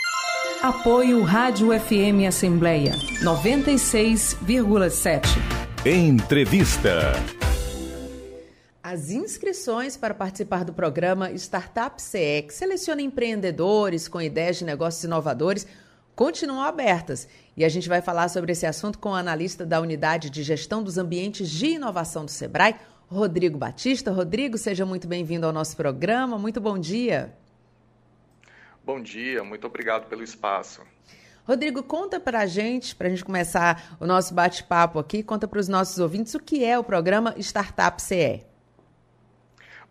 Apoio Rádio FM Assembleia 96,7. Entrevista. As inscrições para participar do programa Startup CE, que seleciona empreendedores com ideias de negócios inovadores, continuam abertas. E a gente vai falar sobre esse assunto com o analista da Unidade de Gestão dos Ambientes de Inovação do Sebrae, Rodrigo Batista. Rodrigo, seja muito bem-vindo ao nosso programa. Muito bom dia. Bom dia, muito obrigado pelo espaço. Rodrigo, conta para a gente, para a gente começar o nosso bate-papo aqui, conta para os nossos ouvintes o que é o programa Startup CE.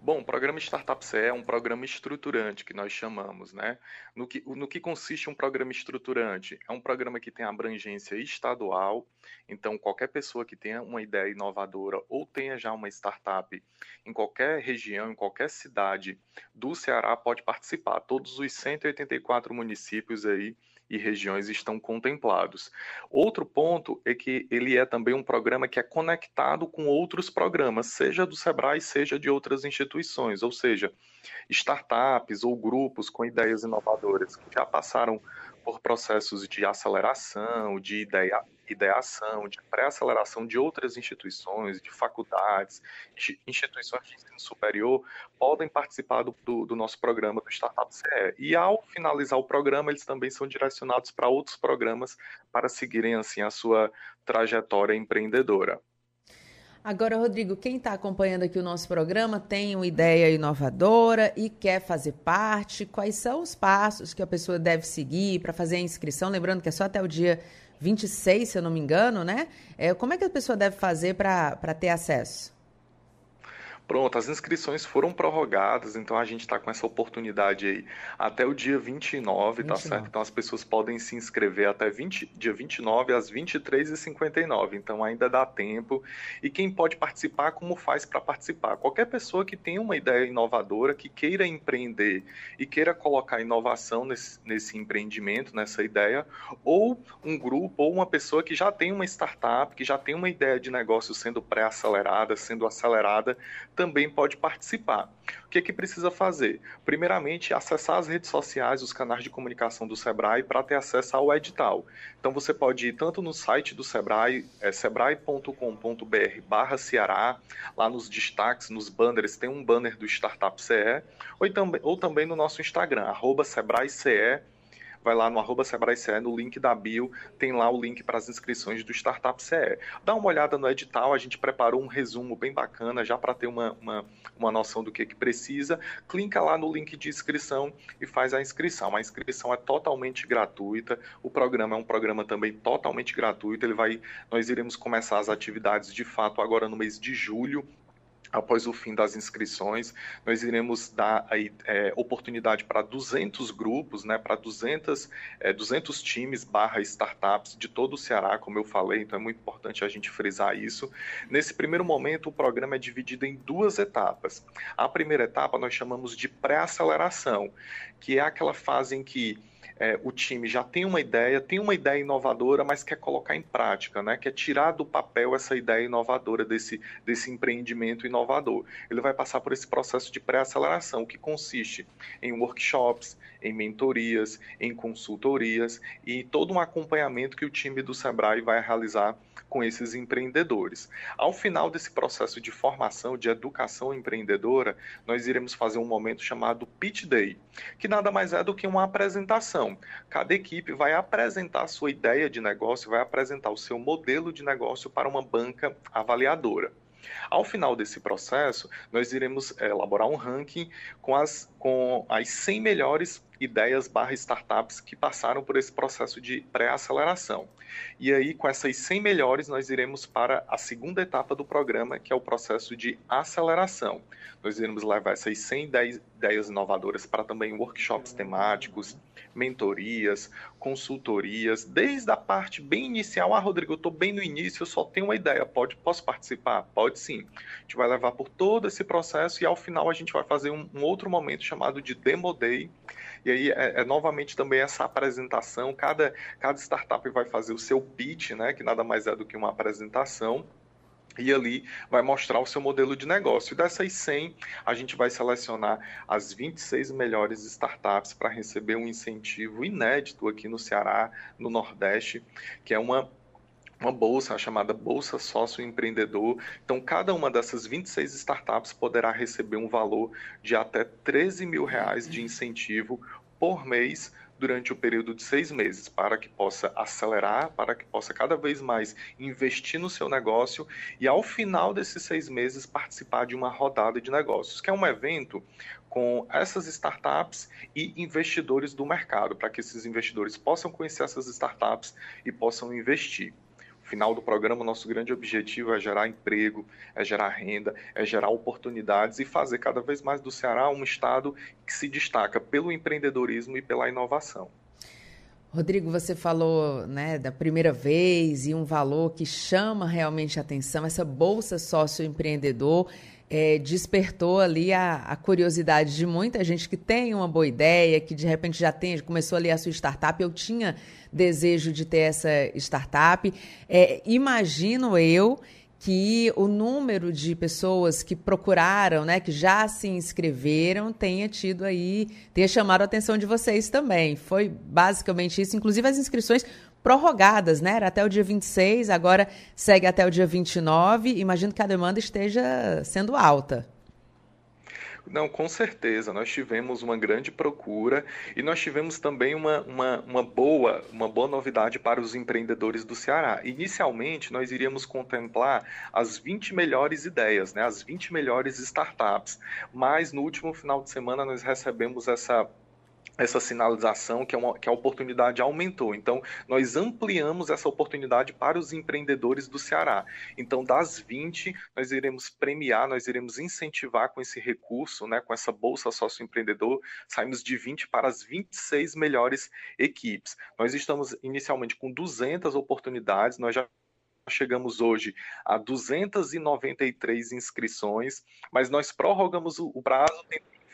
Bom, o programa Startup CE é um programa estruturante que nós chamamos, né? No que, no que consiste um programa estruturante? É um programa que tem abrangência estadual, então qualquer pessoa que tenha uma ideia inovadora ou tenha já uma startup em qualquer região, em qualquer cidade do Ceará pode participar. Todos os 184 municípios aí e regiões estão contemplados. Outro ponto é que ele é também um programa que é conectado com outros programas, seja do Sebrae, seja de outras instituições, ou seja, startups ou grupos com ideias inovadoras que já passaram por processos de aceleração, de ideia, ideação, de pré-aceleração de outras instituições, de faculdades, instituições de ensino superior, podem participar do, do, do nosso programa do Startup CE. E ao finalizar o programa, eles também são direcionados para outros programas para seguirem assim a sua trajetória empreendedora. Agora, Rodrigo, quem está acompanhando aqui o nosso programa tem uma ideia inovadora e quer fazer parte. Quais são os passos que a pessoa deve seguir para fazer a inscrição? Lembrando que é só até o dia 26, se eu não me engano, né? É, como é que a pessoa deve fazer para ter acesso? Pronto, as inscrições foram prorrogadas, então a gente está com essa oportunidade aí até o dia 29, 29, tá certo? Então as pessoas podem se inscrever até 20, dia 29 às 23h59, então ainda dá tempo. E quem pode participar, como faz para participar? Qualquer pessoa que tenha uma ideia inovadora, que queira empreender e queira colocar inovação nesse, nesse empreendimento, nessa ideia, ou um grupo, ou uma pessoa que já tem uma startup, que já tem uma ideia de negócio sendo pré-acelerada, sendo acelerada, também pode participar. O que, é que precisa fazer? Primeiramente, acessar as redes sociais, os canais de comunicação do Sebrae para ter acesso ao edital. Então você pode ir tanto no site do Sebrae, é sebrae.com.br barra Ceará, lá nos destaques, nos banners, tem um banner do Startup CE, ou, também, ou também no nosso Instagram, SebraeCE, vai lá no arroba Sebrae CE, no link da bio, tem lá o link para as inscrições do Startup CE. Dá uma olhada no edital, a gente preparou um resumo bem bacana, já para ter uma, uma, uma noção do que, que precisa. Clica lá no link de inscrição e faz a inscrição. A inscrição é totalmente gratuita, o programa é um programa também totalmente gratuito, ele vai, nós iremos começar as atividades de fato agora no mês de julho, após o fim das inscrições, nós iremos dar aí, é, oportunidade para 200 grupos, né, para 200, é, 200 times barra startups de todo o Ceará, como eu falei, então é muito importante a gente frisar isso. Nesse primeiro momento, o programa é dividido em duas etapas. A primeira etapa nós chamamos de pré-aceleração, que é aquela fase em que é, o time já tem uma ideia, tem uma ideia inovadora, mas quer colocar em prática, né? quer tirar do papel essa ideia inovadora desse, desse empreendimento inovador. Ele vai passar por esse processo de pré-aceleração, que consiste em workshops, em mentorias, em consultorias e todo um acompanhamento que o time do Sebrae vai realizar com esses empreendedores. Ao final desse processo de formação, de educação empreendedora, nós iremos fazer um momento chamado Pitch Day, que nada mais é do que uma apresentação. Cada equipe vai apresentar a sua ideia de negócio, vai apresentar o seu modelo de negócio para uma banca avaliadora. Ao final desse processo, nós iremos eh, elaborar um ranking com as, com as 100 melhores ideias barra startups que passaram por esse processo de pré-aceleração. E aí, com essas 100 melhores, nós iremos para a segunda etapa do programa, que é o processo de aceleração. Nós iremos levar essas 100 ideias inovadoras para também workshops temáticos, mentorias, consultorias, desde a parte bem inicial. Ah, Rodrigo, eu estou bem no início, eu só tenho uma ideia, pode, posso participar? Pode sim. A gente vai levar por todo esse processo e ao final a gente vai fazer um, um outro momento chamado de Demo Day, e aí é, é, novamente também essa apresentação, cada, cada startup vai fazer o seu pitch, né, que nada mais é do que uma apresentação, e ali vai mostrar o seu modelo de negócio. Dessas 100, a gente vai selecionar as 26 melhores startups para receber um incentivo inédito aqui no Ceará, no Nordeste, que é uma uma bolsa chamada Bolsa Sócio Empreendedor. Então, cada uma dessas 26 startups poderá receber um valor de até 13 mil reais de incentivo por mês durante o período de seis meses, para que possa acelerar, para que possa cada vez mais investir no seu negócio e, ao final desses seis meses, participar de uma rodada de negócios, que é um evento com essas startups e investidores do mercado, para que esses investidores possam conhecer essas startups e possam investir final do programa, nosso grande objetivo é gerar emprego, é gerar renda, é gerar oportunidades e fazer cada vez mais do Ceará um estado que se destaca pelo empreendedorismo e pela inovação. Rodrigo, você falou né, da primeira vez e um valor que chama realmente a atenção, essa bolsa sócio-empreendedor é, despertou ali a, a, curiosidade de muita gente que tem uma boa ideia, que de repente já tem, começou ali a sua startup. Eu tinha desejo de ter essa startup. É, imagino eu que o número de pessoas que procuraram, né, que já se inscreveram, tenha tido aí, tenha chamado a atenção de vocês também. Foi basicamente isso, inclusive as inscrições prorrogadas, né? Era até o dia 26, agora segue até o dia 29. Imagino que a demanda esteja sendo alta. Não, com certeza. Nós tivemos uma grande procura e nós tivemos também uma, uma, uma, boa, uma boa novidade para os empreendedores do Ceará. Inicialmente, nós iríamos contemplar as 20 melhores ideias, né, as 20 melhores startups. Mas no último final de semana nós recebemos essa essa sinalização que, é uma, que a oportunidade aumentou. Então, nós ampliamos essa oportunidade para os empreendedores do Ceará. Então, das 20, nós iremos premiar, nós iremos incentivar com esse recurso, né, com essa Bolsa Sócio Empreendedor, saímos de 20 para as 26 melhores equipes. Nós estamos inicialmente com 200 oportunidades, nós já chegamos hoje a 293 inscrições, mas nós prorrogamos o prazo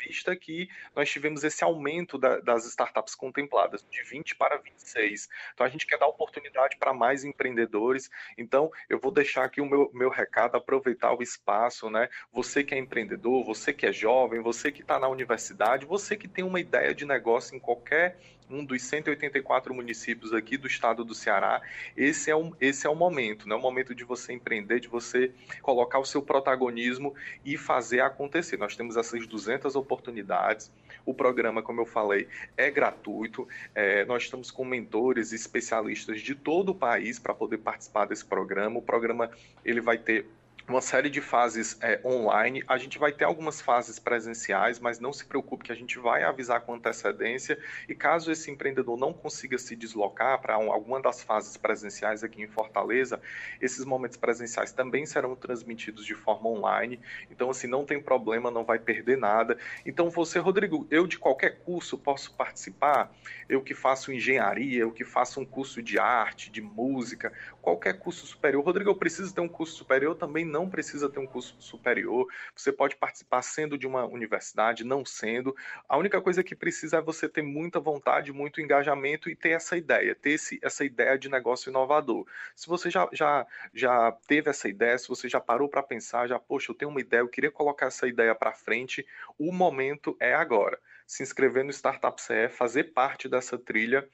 vista que nós tivemos esse aumento da, das startups contempladas, de 20 para 26. Então, a gente quer dar oportunidade para mais empreendedores. Então, eu vou deixar aqui o meu, meu recado, aproveitar o espaço, né? Você que é empreendedor, você que é jovem, você que está na universidade, você que tem uma ideia de negócio em qualquer um dos 184 municípios aqui do estado do Ceará, esse é, um, esse é o momento, né? o momento de você empreender, de você colocar o seu protagonismo e fazer acontecer. Nós temos essas 200 oportunidades, o programa, como eu falei, é gratuito, é, nós estamos com mentores e especialistas de todo o país para poder participar desse programa, o programa ele vai ter uma série de fases é, online. A gente vai ter algumas fases presenciais, mas não se preocupe que a gente vai avisar com antecedência. E caso esse empreendedor não consiga se deslocar para um, alguma das fases presenciais aqui em Fortaleza, esses momentos presenciais também serão transmitidos de forma online. Então, assim, não tem problema, não vai perder nada. Então, você, Rodrigo, eu de qualquer curso posso participar. Eu que faço engenharia, eu que faço um curso de arte, de música, qualquer curso superior. Rodrigo, eu preciso ter um curso superior também não precisa ter um curso superior, você pode participar sendo de uma universidade, não sendo. A única coisa que precisa é você ter muita vontade, muito engajamento e ter essa ideia, ter esse, essa ideia de negócio inovador. Se você já, já, já teve essa ideia, se você já parou para pensar, já, poxa, eu tenho uma ideia, eu queria colocar essa ideia para frente, o momento é agora. Se inscrever no Startup CE, fazer parte dessa trilha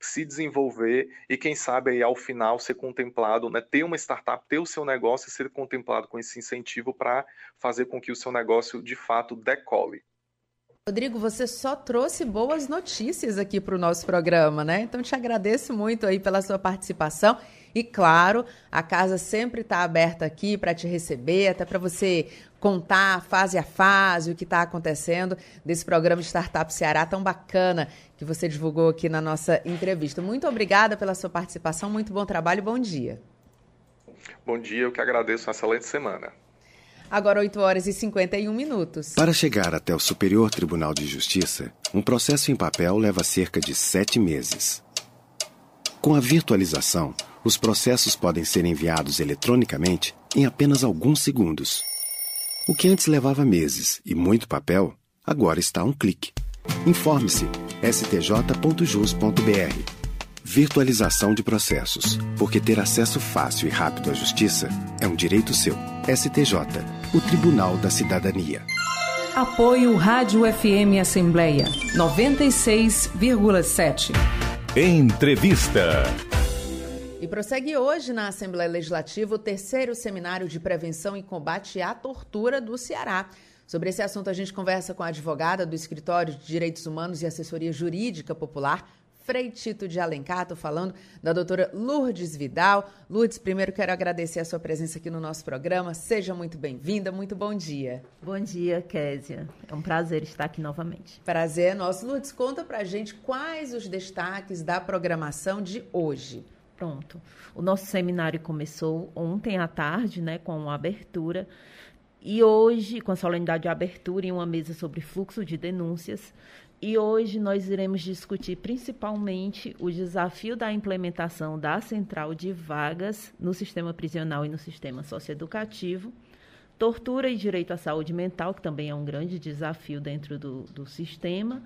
se desenvolver e quem sabe aí ao final ser contemplado, né, ter uma startup, ter o seu negócio e ser contemplado com esse incentivo para fazer com que o seu negócio de fato decole. Rodrigo, você só trouxe boas notícias aqui para o nosso programa, né? Então te agradeço muito aí pela sua participação. E claro, a casa sempre está aberta aqui para te receber, até para você contar fase a fase o que está acontecendo desse programa de Startup Ceará tão bacana que você divulgou aqui na nossa entrevista. Muito obrigada pela sua participação, muito bom trabalho, bom dia. Bom dia, eu que agradeço, uma excelente semana. Agora 8 horas e 51 minutos. Para chegar até o Superior Tribunal de Justiça, um processo em papel leva cerca de sete meses. Com a virtualização, os processos podem ser enviados eletronicamente em apenas alguns segundos. O que antes levava meses e muito papel, agora está a um clique. Informe-se stj.jus.br. Virtualização de processos, porque ter acesso fácil e rápido à justiça é um direito seu. STJ, o Tribunal da Cidadania. Apoio Rádio FM Assembleia 96,7. Entrevista. E prossegue hoje na Assembleia Legislativa o terceiro seminário de prevenção e combate à tortura do Ceará. Sobre esse assunto, a gente conversa com a advogada do Escritório de Direitos Humanos e Assessoria Jurídica Popular, Frei Tito de Alencar. Estou falando da doutora Lourdes Vidal. Lourdes, primeiro quero agradecer a sua presença aqui no nosso programa. Seja muito bem-vinda, muito bom dia. Bom dia, Késia. É um prazer estar aqui novamente. Prazer é nosso. Lourdes, conta pra gente quais os destaques da programação de hoje. Pronto. O nosso seminário começou ontem à tarde, né, com a abertura. E hoje, com a solenidade de abertura em uma mesa sobre fluxo de denúncias, e hoje nós iremos discutir principalmente o desafio da implementação da central de vagas no sistema prisional e no sistema socioeducativo, tortura e direito à saúde mental, que também é um grande desafio dentro do, do sistema,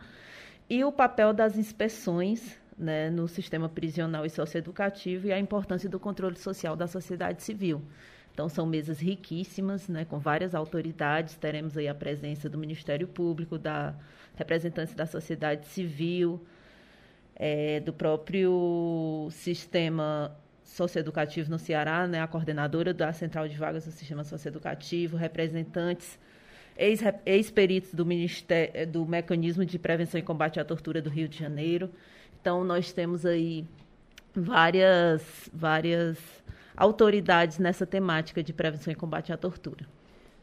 e o papel das inspeções né, no sistema prisional e socioeducativo e a importância do controle social da sociedade civil. Então, são mesas riquíssimas, né, com várias autoridades. Teremos aí a presença do Ministério Público, da representante da sociedade civil, é, do próprio sistema socioeducativo no Ceará, né, a coordenadora da Central de Vagas do Sistema Socioeducativo, representantes ex-peritos do, do Mecanismo de Prevenção e Combate à Tortura do Rio de Janeiro. Então, nós temos aí várias, várias autoridades nessa temática de prevenção e combate à tortura.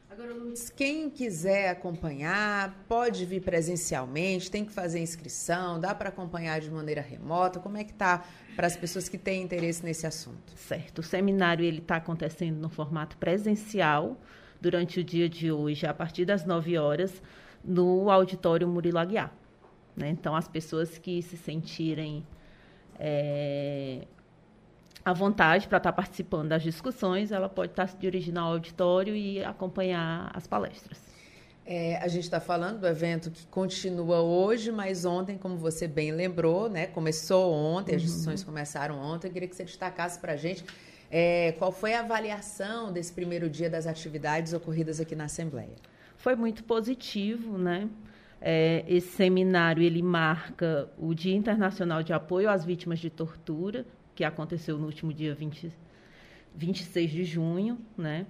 Agora, Lutz, quem quiser acompanhar, pode vir presencialmente, tem que fazer inscrição, dá para acompanhar de maneira remota. Como é que está para as pessoas que têm interesse nesse assunto? Certo. O seminário ele está acontecendo no formato presencial durante o dia de hoje, a partir das 9 horas, no auditório Murilo Aguiar. Né? Então, as pessoas que se sentirem é, à vontade para estar tá participando das discussões, ela pode estar tá se dirigindo ao auditório e acompanhar as palestras. É, a gente está falando do evento que continua hoje, mas ontem, como você bem lembrou, né, começou ontem, as uhum. discussões começaram ontem. Eu queria que você destacasse para a gente é, qual foi a avaliação desse primeiro dia das atividades ocorridas aqui na Assembleia. Foi muito positivo, né? É, esse seminário ele marca o Dia Internacional de Apoio às Vítimas de Tortura, que aconteceu no último dia 20, 26 de junho, né?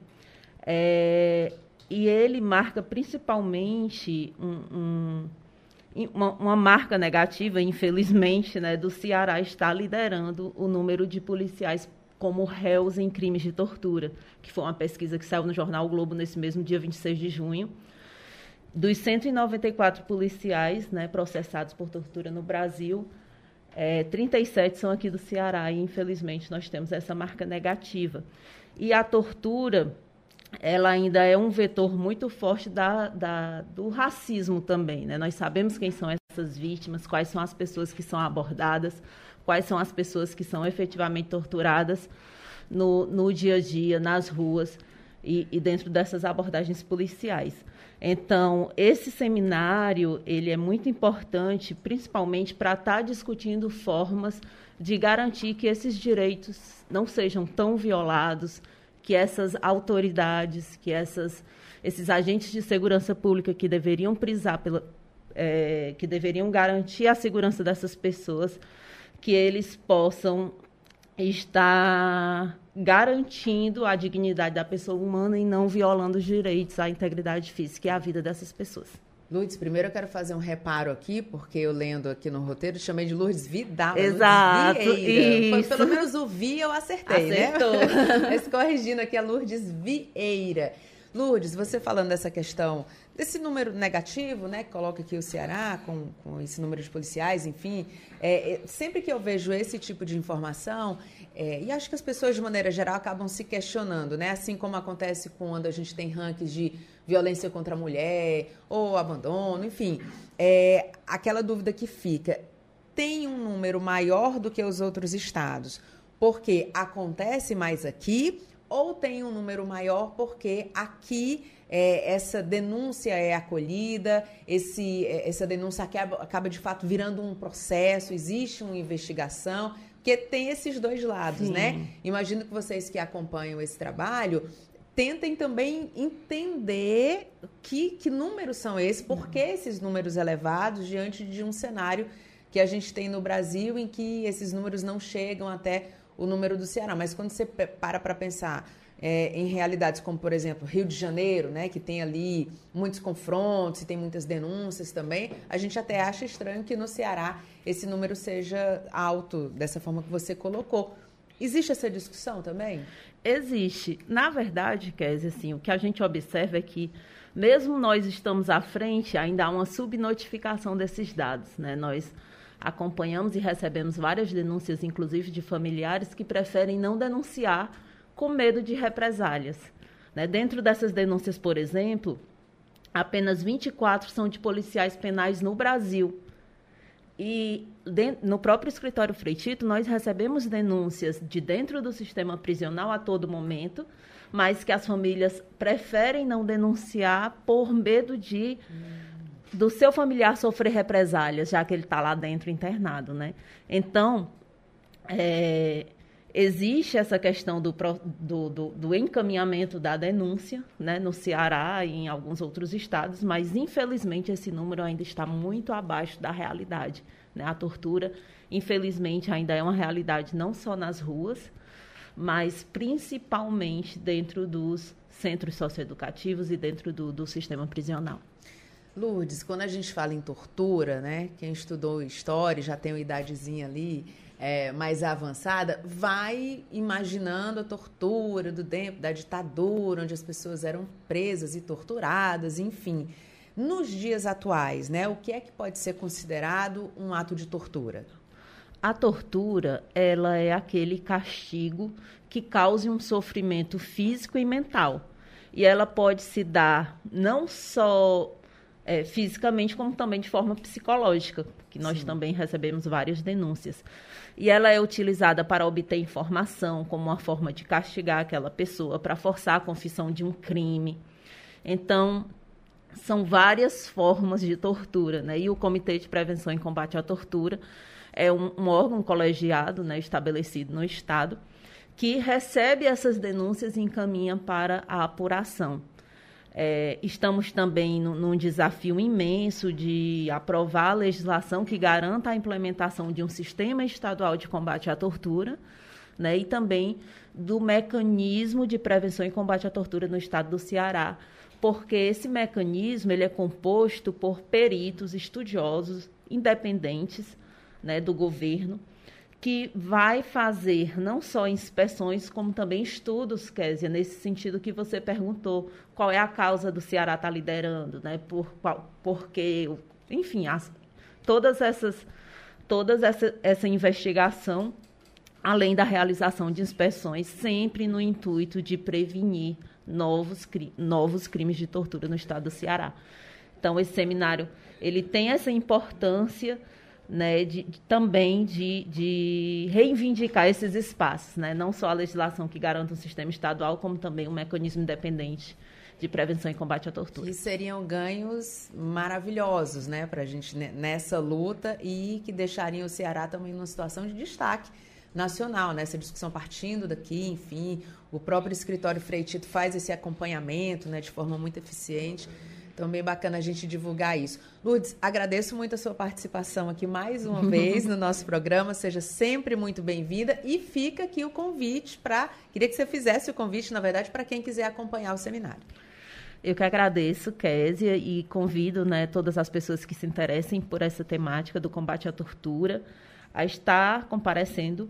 É, e ele marca principalmente um, um, uma, uma, marca negativa, infelizmente, né, do Ceará estar liderando o número de policiais como réus em crimes de tortura, que foi uma pesquisa que saiu no jornal o Globo nesse mesmo dia 26 de junho. Dos 194 policiais né, processados por tortura no Brasil, é, 37 são aqui do Ceará e, infelizmente, nós temos essa marca negativa. E a tortura, ela ainda é um vetor muito forte da, da, do racismo também. Né? Nós sabemos quem são essas vítimas, quais são as pessoas que são abordadas, quais são as pessoas que são efetivamente torturadas no, no dia a dia, nas ruas e, e dentro dessas abordagens policiais. Então, esse seminário ele é muito importante, principalmente para estar tá discutindo formas de garantir que esses direitos não sejam tão violados, que essas autoridades, que essas, esses agentes de segurança pública que deveriam prisar pela, é, que deveriam garantir a segurança dessas pessoas, que eles possam estar garantindo a dignidade da pessoa humana e não violando os direitos à integridade física e à vida dessas pessoas. Lourdes, primeiro eu quero fazer um reparo aqui, porque eu lendo aqui no roteiro, chamei de Lourdes Vidal. Exato, Lourdes Foi, pelo menos o Vi eu acertei, né? Acertou. né? Mas corrigindo aqui, a Lourdes Vieira. Lourdes, você falando dessa questão desse número negativo, né, que coloca aqui o Ceará com, com esse número de policiais, enfim, é, é, sempre que eu vejo esse tipo de informação, é, e acho que as pessoas de maneira geral acabam se questionando, né, assim como acontece quando a gente tem rankings de violência contra a mulher ou abandono, enfim, é, aquela dúvida que fica, tem um número maior do que os outros estados, porque acontece mais aqui ou tem um número maior porque aqui é, essa denúncia é acolhida, esse, é, essa denúncia acaba, acaba de fato virando um processo, existe uma investigação, porque tem esses dois lados, Sim. né? Imagino que vocês que acompanham esse trabalho tentem também entender que, que números são esses, por que esses números elevados diante de um cenário que a gente tem no Brasil em que esses números não chegam até o número do Ceará. Mas quando você para para pensar é, em realidades como, por exemplo, Rio de Janeiro, né, que tem ali muitos confrontos e tem muitas denúncias também, a gente até acha estranho que no Ceará esse número seja alto, dessa forma que você colocou. Existe essa discussão também? Existe. Na verdade, Kézia, assim, o que a gente observa é que, mesmo nós estamos à frente, ainda há uma subnotificação desses dados. Né? Nós acompanhamos e recebemos várias denúncias, inclusive de familiares, que preferem não denunciar com medo de represálias. Né? Dentro dessas denúncias, por exemplo, apenas 24 são de policiais penais no Brasil. E no próprio escritório Freitito, nós recebemos denúncias de dentro do sistema prisional a todo momento, mas que as famílias preferem não denunciar por medo de do seu familiar sofrer represálias, já que ele está lá dentro internado, né? Então, é, Existe essa questão do, do, do, do, encaminhamento da denúncia né, no Ceará e em alguns outros estados, mas infelizmente esse número ainda está muito abaixo da realidade. Né? A tortura, infelizmente, ainda é uma realidade não só nas ruas, mas principalmente dentro dos centros socioeducativos e dentro do, do sistema prisional. Lourdes, quando a gente fala em tortura, né? Quem estudou história já tem uma idadezinha ali é, mais avançada, vai imaginando a tortura do tempo da ditadura, onde as pessoas eram presas e torturadas, enfim. Nos dias atuais, né? O que é que pode ser considerado um ato de tortura? A tortura, ela é aquele castigo que cause um sofrimento físico e mental. E ela pode se dar não só é, fisicamente, como também de forma psicológica, que nós Sim. também recebemos várias denúncias. E ela é utilizada para obter informação, como uma forma de castigar aquela pessoa, para forçar a confissão de um crime. Então, são várias formas de tortura, né? E o Comitê de Prevenção e Combate à Tortura é um, um órgão colegiado, né, estabelecido no Estado, que recebe essas denúncias e encaminha para a apuração. É, estamos também no, num desafio imenso de aprovar a legislação que garanta a implementação de um sistema estadual de combate à tortura, né, e também do mecanismo de prevenção e combate à tortura no estado do Ceará, porque esse mecanismo ele é composto por peritos estudiosos independentes né, do governo que vai fazer não só inspeções, como também estudos, Késia, nesse sentido que você perguntou, qual é a causa do Ceará estar tá liderando, né? Por, qual, porque, enfim, as, todas essas, todas essa, essa investigação, além da realização de inspeções, sempre no intuito de prevenir novos, novos crimes de tortura no estado do Ceará. Então, esse seminário, ele tem essa importância né, de, também de, de, reivindicar esses espaços, né, não só a legislação que garanta um sistema estadual, como também um mecanismo independente de prevenção e combate à tortura. Que seriam ganhos maravilhosos né, para a gente nessa luta e que deixariam o Ceará também numa situação de destaque nacional, né? Essa discussão partindo daqui, enfim, o próprio escritório Freitito faz esse acompanhamento, né, de forma muito eficiente. Então, bem bacana a gente divulgar isso. Lourdes, agradeço muito a sua participação aqui mais uma vez no nosso programa. Seja sempre muito bem-vinda. E fica aqui o convite para. Queria que você fizesse o convite, na verdade, para quem quiser acompanhar o seminário. Eu que agradeço, Késia, e convido né, todas as pessoas que se interessem por essa temática do combate à tortura a estar comparecendo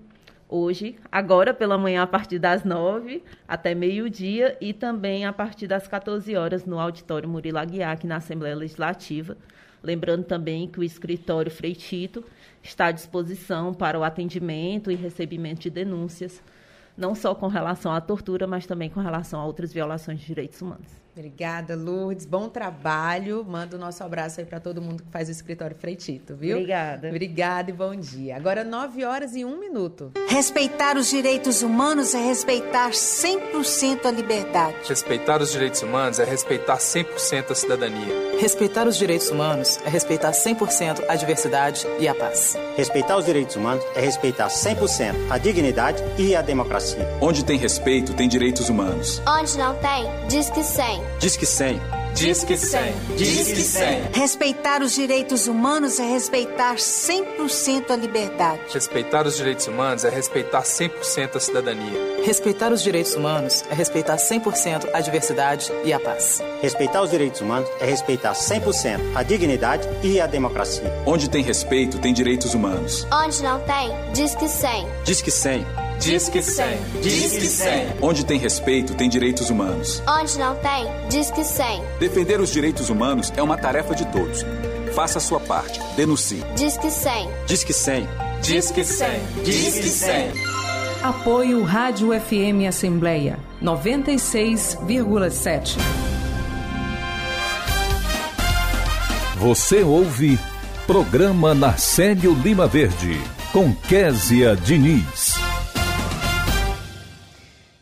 hoje, agora pela manhã, a partir das nove até meio-dia, e também a partir das 14 horas no auditório Murilo Aguiar, aqui na Assembleia Legislativa. Lembrando também que o escritório Freitito está à disposição para o atendimento e recebimento de denúncias, não só com relação à tortura, mas também com relação a outras violações de direitos humanos. Obrigada, Lourdes. Bom trabalho. Manda o nosso abraço aí para todo mundo que faz o escritório Freitito, viu? Obrigada. Obrigada e bom dia. Agora, 9 horas e 1 minuto. Respeitar os direitos humanos é respeitar 100% a liberdade. Respeitar os direitos humanos é respeitar 100% a cidadania. Respeitar os direitos humanos é respeitar 100% a diversidade e a paz. Respeitar os direitos humanos é respeitar 100% a dignidade e a democracia. Onde tem respeito, tem direitos humanos. Onde não tem, diz que 100. Diz que 100. Diz que 100. Diz que 100. Respeitar os direitos humanos é respeitar 100% a liberdade. Respeitar os direitos humanos é respeitar 100% a cidadania. Respeitar os direitos humanos é respeitar 100% a diversidade e a paz. Respeitar os direitos humanos é respeitar 100% a dignidade e a democracia. Onde tem respeito, tem direitos humanos. Onde não tem, diz que 100. Diz que 100. Diz que 100. Diz que 100. Onde tem respeito, tem direitos humanos. Onde não tem, diz que 100. Defender os direitos humanos é uma tarefa de todos. Faça a sua parte. Denuncie. Diz que 100. Diz que 100. Diz que 100. Diz que 100. Apoio Rádio FM Assembleia 96,7. Você ouve Programa Narcélio Lima Verde com Késia Diniz.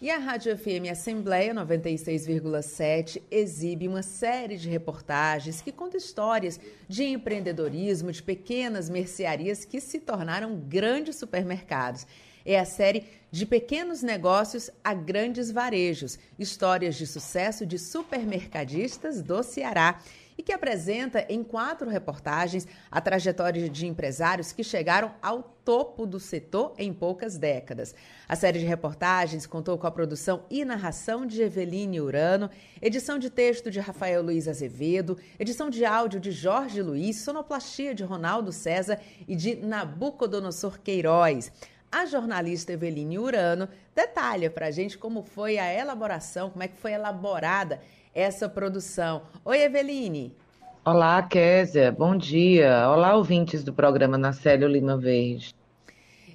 E a Rádio FM Assembleia 96,7 exibe uma série de reportagens que contam histórias de empreendedorismo de pequenas mercearias que se tornaram grandes supermercados. É a série De Pequenos Negócios a Grandes Varejos histórias de sucesso de supermercadistas do Ceará. E que apresenta em quatro reportagens a trajetória de empresários que chegaram ao topo do setor em poucas décadas. A série de reportagens contou com a produção e narração de Eveline Urano, edição de texto de Rafael Luiz Azevedo, edição de áudio de Jorge Luiz, sonoplastia de Ronaldo César e de Nabucodonosor Queiroz. A jornalista Eveline Urano detalha para a gente como foi a elaboração, como é que foi elaborada essa produção. Oi, Eveline. Olá, Késia. Bom dia. Olá, ouvintes do programa Nacélio Lima Verde.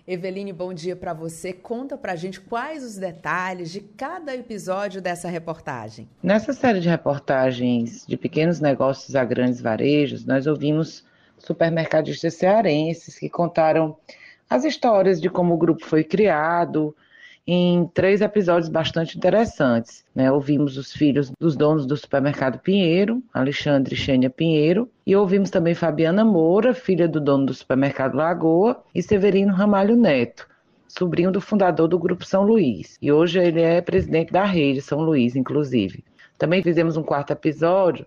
Eveline, bom dia para você. Conta para a gente quais os detalhes de cada episódio dessa reportagem. Nessa série de reportagens de pequenos negócios a grandes varejos, nós ouvimos supermercadistas cearenses que contaram as histórias de como o grupo foi criado, em três episódios bastante interessantes. Né? Ouvimos os filhos dos donos do supermercado Pinheiro, Alexandre e Xênia Pinheiro, e ouvimos também Fabiana Moura, filha do dono do supermercado Lagoa, e Severino Ramalho Neto, sobrinho do fundador do Grupo São Luís. E hoje ele é presidente da rede São Luís, inclusive. Também fizemos um quarto episódio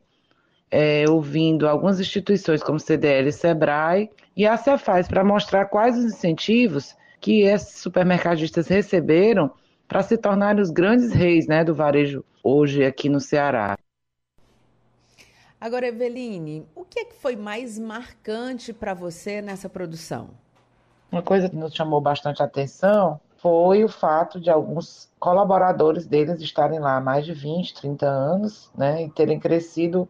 é, ouvindo algumas instituições como CDL e SEBRAE e a Cefaz para mostrar quais os incentivos que esses supermercadistas receberam para se tornarem os grandes reis né, do varejo hoje aqui no Ceará. Agora, Eveline, o que, é que foi mais marcante para você nessa produção? Uma coisa que nos chamou bastante atenção foi o fato de alguns colaboradores deles estarem lá há mais de 20, 30 anos né, e terem crescido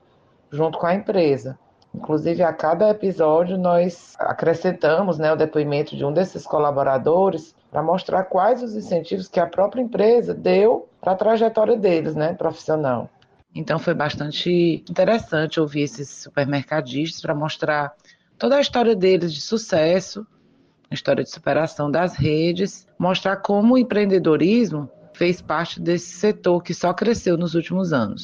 junto com a empresa. Inclusive, a cada episódio, nós acrescentamos né, o depoimento de um desses colaboradores para mostrar quais os incentivos que a própria empresa deu para a trajetória deles, né, profissional. Então, foi bastante interessante ouvir esses supermercadistas para mostrar toda a história deles de sucesso, a história de superação das redes, mostrar como o empreendedorismo fez parte desse setor que só cresceu nos últimos anos.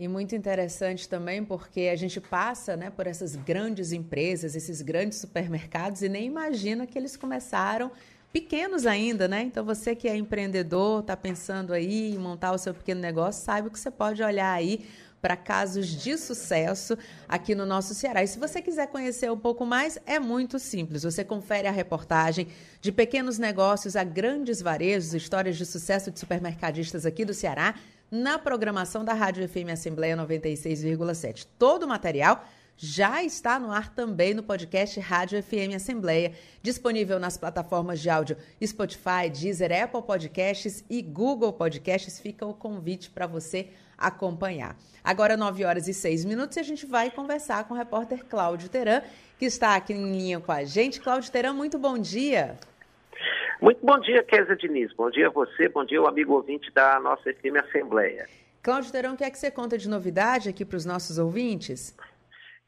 E muito interessante também porque a gente passa né, por essas grandes empresas, esses grandes supermercados e nem imagina que eles começaram pequenos ainda, né? Então você que é empreendedor, está pensando aí em montar o seu pequeno negócio, saiba que você pode olhar aí para casos de sucesso aqui no nosso Ceará. E se você quiser conhecer um pouco mais, é muito simples. Você confere a reportagem de pequenos negócios a grandes varejos, histórias de sucesso de supermercadistas aqui do Ceará na programação da Rádio FM Assembleia 96,7. Todo o material já está no ar também no podcast Rádio FM Assembleia, disponível nas plataformas de áudio Spotify, Deezer, Apple Podcasts e Google Podcasts. Fica o convite para você acompanhar. Agora, 9 horas e 6 minutos, e a gente vai conversar com o repórter Cláudio Teran, que está aqui em linha com a gente. Cláudio Teran, muito bom dia. Muito bom dia, Kézia Diniz. Bom dia a você, bom dia ao amigo ouvinte da nossa FM Assembleia. Cláudio Terão, o que é que você conta de novidade aqui para os nossos ouvintes?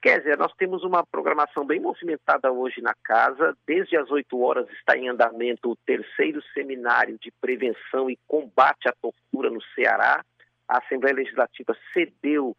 Kézia, nós temos uma programação bem movimentada hoje na casa. Desde as 8 horas está em andamento o terceiro seminário de prevenção e combate à tortura no Ceará a Assembleia Legislativa cedeu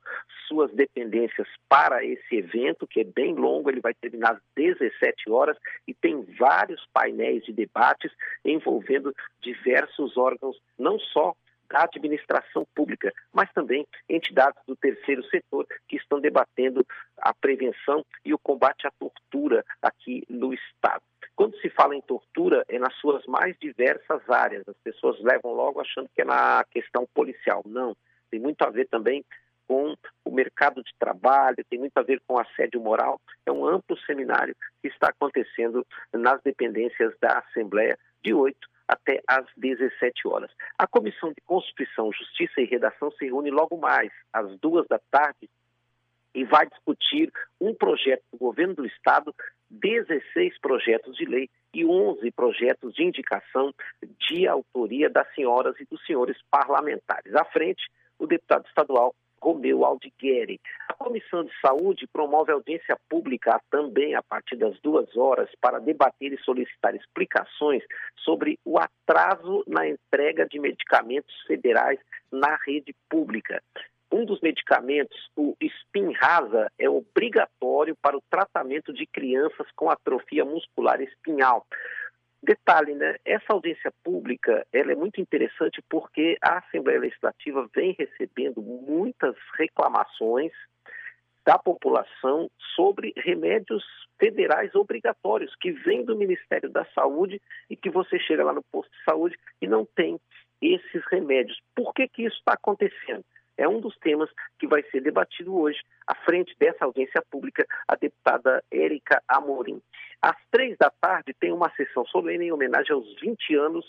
suas dependências para esse evento, que é bem longo, ele vai terminar às 17 horas e tem vários painéis de debates envolvendo diversos órgãos, não só da administração pública, mas também entidades do terceiro setor que estão debatendo a prevenção e o combate à tortura aqui no Estado. Quando se fala em tortura, é nas suas mais diversas áreas. As pessoas levam logo achando que é na questão policial. Não. Tem muito a ver também com o mercado de trabalho, tem muito a ver com assédio moral. É um amplo seminário que está acontecendo nas dependências da Assembleia de 8 até às 17 horas. A Comissão de Constituição, Justiça e Redação se reúne logo mais, às duas da tarde, e vai discutir um projeto do governo do Estado, 16 projetos de lei e 11 projetos de indicação de autoria das senhoras e dos senhores parlamentares. À frente, o deputado estadual Romeu Aldigueri. A Comissão de Saúde promove audiência pública também a partir das duas horas para debater e solicitar explicações sobre o atraso na entrega de medicamentos federais na rede pública. Um dos medicamentos, o Spinraza, é obrigatório para o tratamento de crianças com atrofia muscular espinhal. Detalhe, né? Essa audiência pública ela é muito interessante porque a Assembleia Legislativa vem recebendo muitas reclamações da população sobre remédios federais obrigatórios que vêm do Ministério da Saúde e que você chega lá no posto de saúde e não tem esses remédios. Por que, que isso está acontecendo? É um dos temas que vai ser debatido hoje, à frente dessa audiência pública, a deputada Érica Amorim. Às três da tarde tem uma sessão solene em homenagem aos 20 anos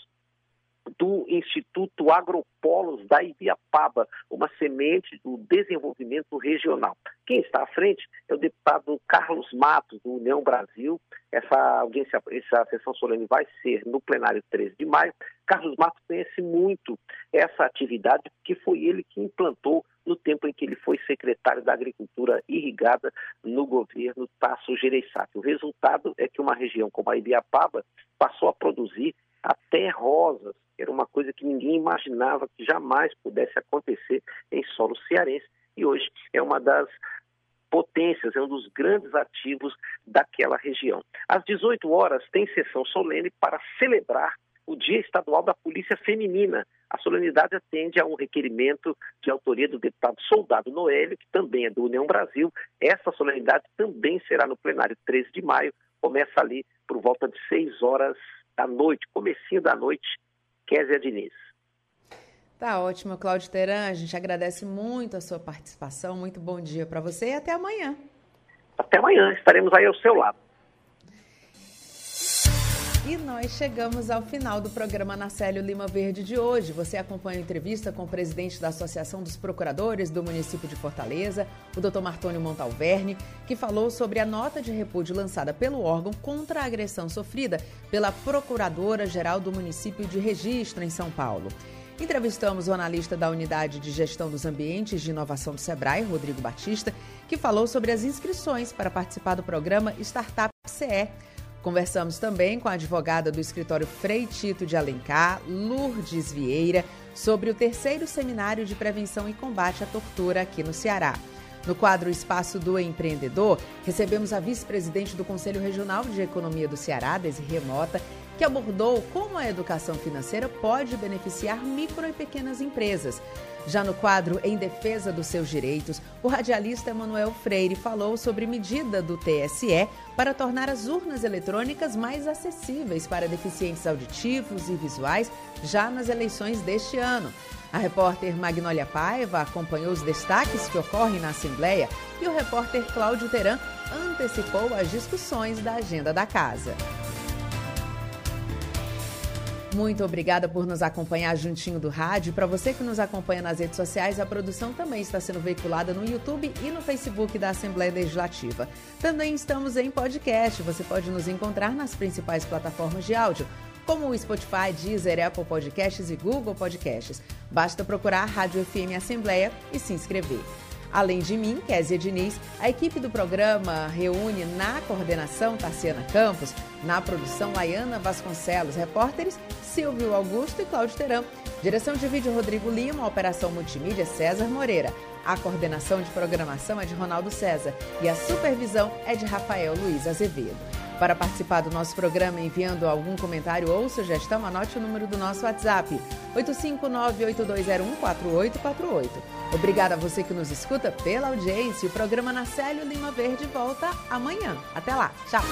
do Instituto Agropolos da Ibiapaba, uma semente do desenvolvimento regional. Quem está à frente é o deputado Carlos Matos, do União Brasil. Essa audiência, essa sessão solene vai ser no plenário 13 de maio. Carlos Matos conhece muito essa atividade, porque foi ele que implantou no tempo em que ele foi secretário da Agricultura Irrigada no governo Tasso Gereissati. O resultado é que uma região como a Ibiapaba passou a produzir até rosas, era uma coisa que ninguém imaginava que jamais pudesse acontecer em solo cearense. E hoje é uma das potências, é um dos grandes ativos daquela região. Às 18 horas tem sessão solene para celebrar o Dia Estadual da Polícia Feminina. A solenidade atende a um requerimento de autoria do deputado Soldado Noélio, que também é do União Brasil. Essa solenidade também será no plenário 13 de maio, começa ali por volta de 6 horas da noite, comecinho da noite, Kézia Diniz. Tá ótimo, Cláudio Teran. A gente agradece muito a sua participação. Muito bom dia para você e até amanhã. Até amanhã, estaremos aí ao seu lado. E nós chegamos ao final do programa Nacélio Lima Verde de hoje. Você acompanha a entrevista com o presidente da Associação dos Procuradores do município de Fortaleza, o Dr. Martônio Montalverne, que falou sobre a nota de repúdio lançada pelo órgão contra a agressão sofrida pela Procuradora-Geral do município de Registro, em São Paulo. Entrevistamos o analista da Unidade de Gestão dos Ambientes de Inovação do Sebrae, Rodrigo Batista, que falou sobre as inscrições para participar do programa Startup CE Conversamos também com a advogada do escritório Frei Tito de Alencar, Lourdes Vieira, sobre o terceiro seminário de prevenção e combate à tortura aqui no Ceará. No quadro Espaço do Empreendedor, recebemos a vice-presidente do Conselho Regional de Economia do Ceará, Desirê Mota, que abordou como a educação financeira pode beneficiar micro e pequenas empresas. Já no quadro Em Defesa dos Seus Direitos, o radialista Emanuel Freire falou sobre medida do TSE para tornar as urnas eletrônicas mais acessíveis para deficientes auditivos e visuais já nas eleições deste ano. A repórter Magnólia Paiva acompanhou os destaques que ocorrem na Assembleia e o repórter Cláudio Teran antecipou as discussões da agenda da casa. Muito obrigada por nos acompanhar juntinho do rádio. Para você que nos acompanha nas redes sociais, a produção também está sendo veiculada no YouTube e no Facebook da Assembleia Legislativa. Também estamos em podcast. Você pode nos encontrar nas principais plataformas de áudio, como o Spotify, Deezer, Apple Podcasts e Google Podcasts. Basta procurar Rádio FM Assembleia e se inscrever. Além de mim, Kézia Diniz, a equipe do programa reúne na coordenação Tarciana Campos, na produção Laiana Vasconcelos, repórteres Silvio Augusto e Cláudio Teram. Direção de vídeo Rodrigo Lima, operação multimídia César Moreira. A coordenação de programação é de Ronaldo César e a supervisão é de Rafael Luiz Azevedo. Para participar do nosso programa enviando algum comentário ou sugestão, anote o número do nosso WhatsApp: 859-8201-4848. Obrigada a você que nos escuta pela audiência. O programa Nacélio Lima Verde volta amanhã. Até lá. Tchau.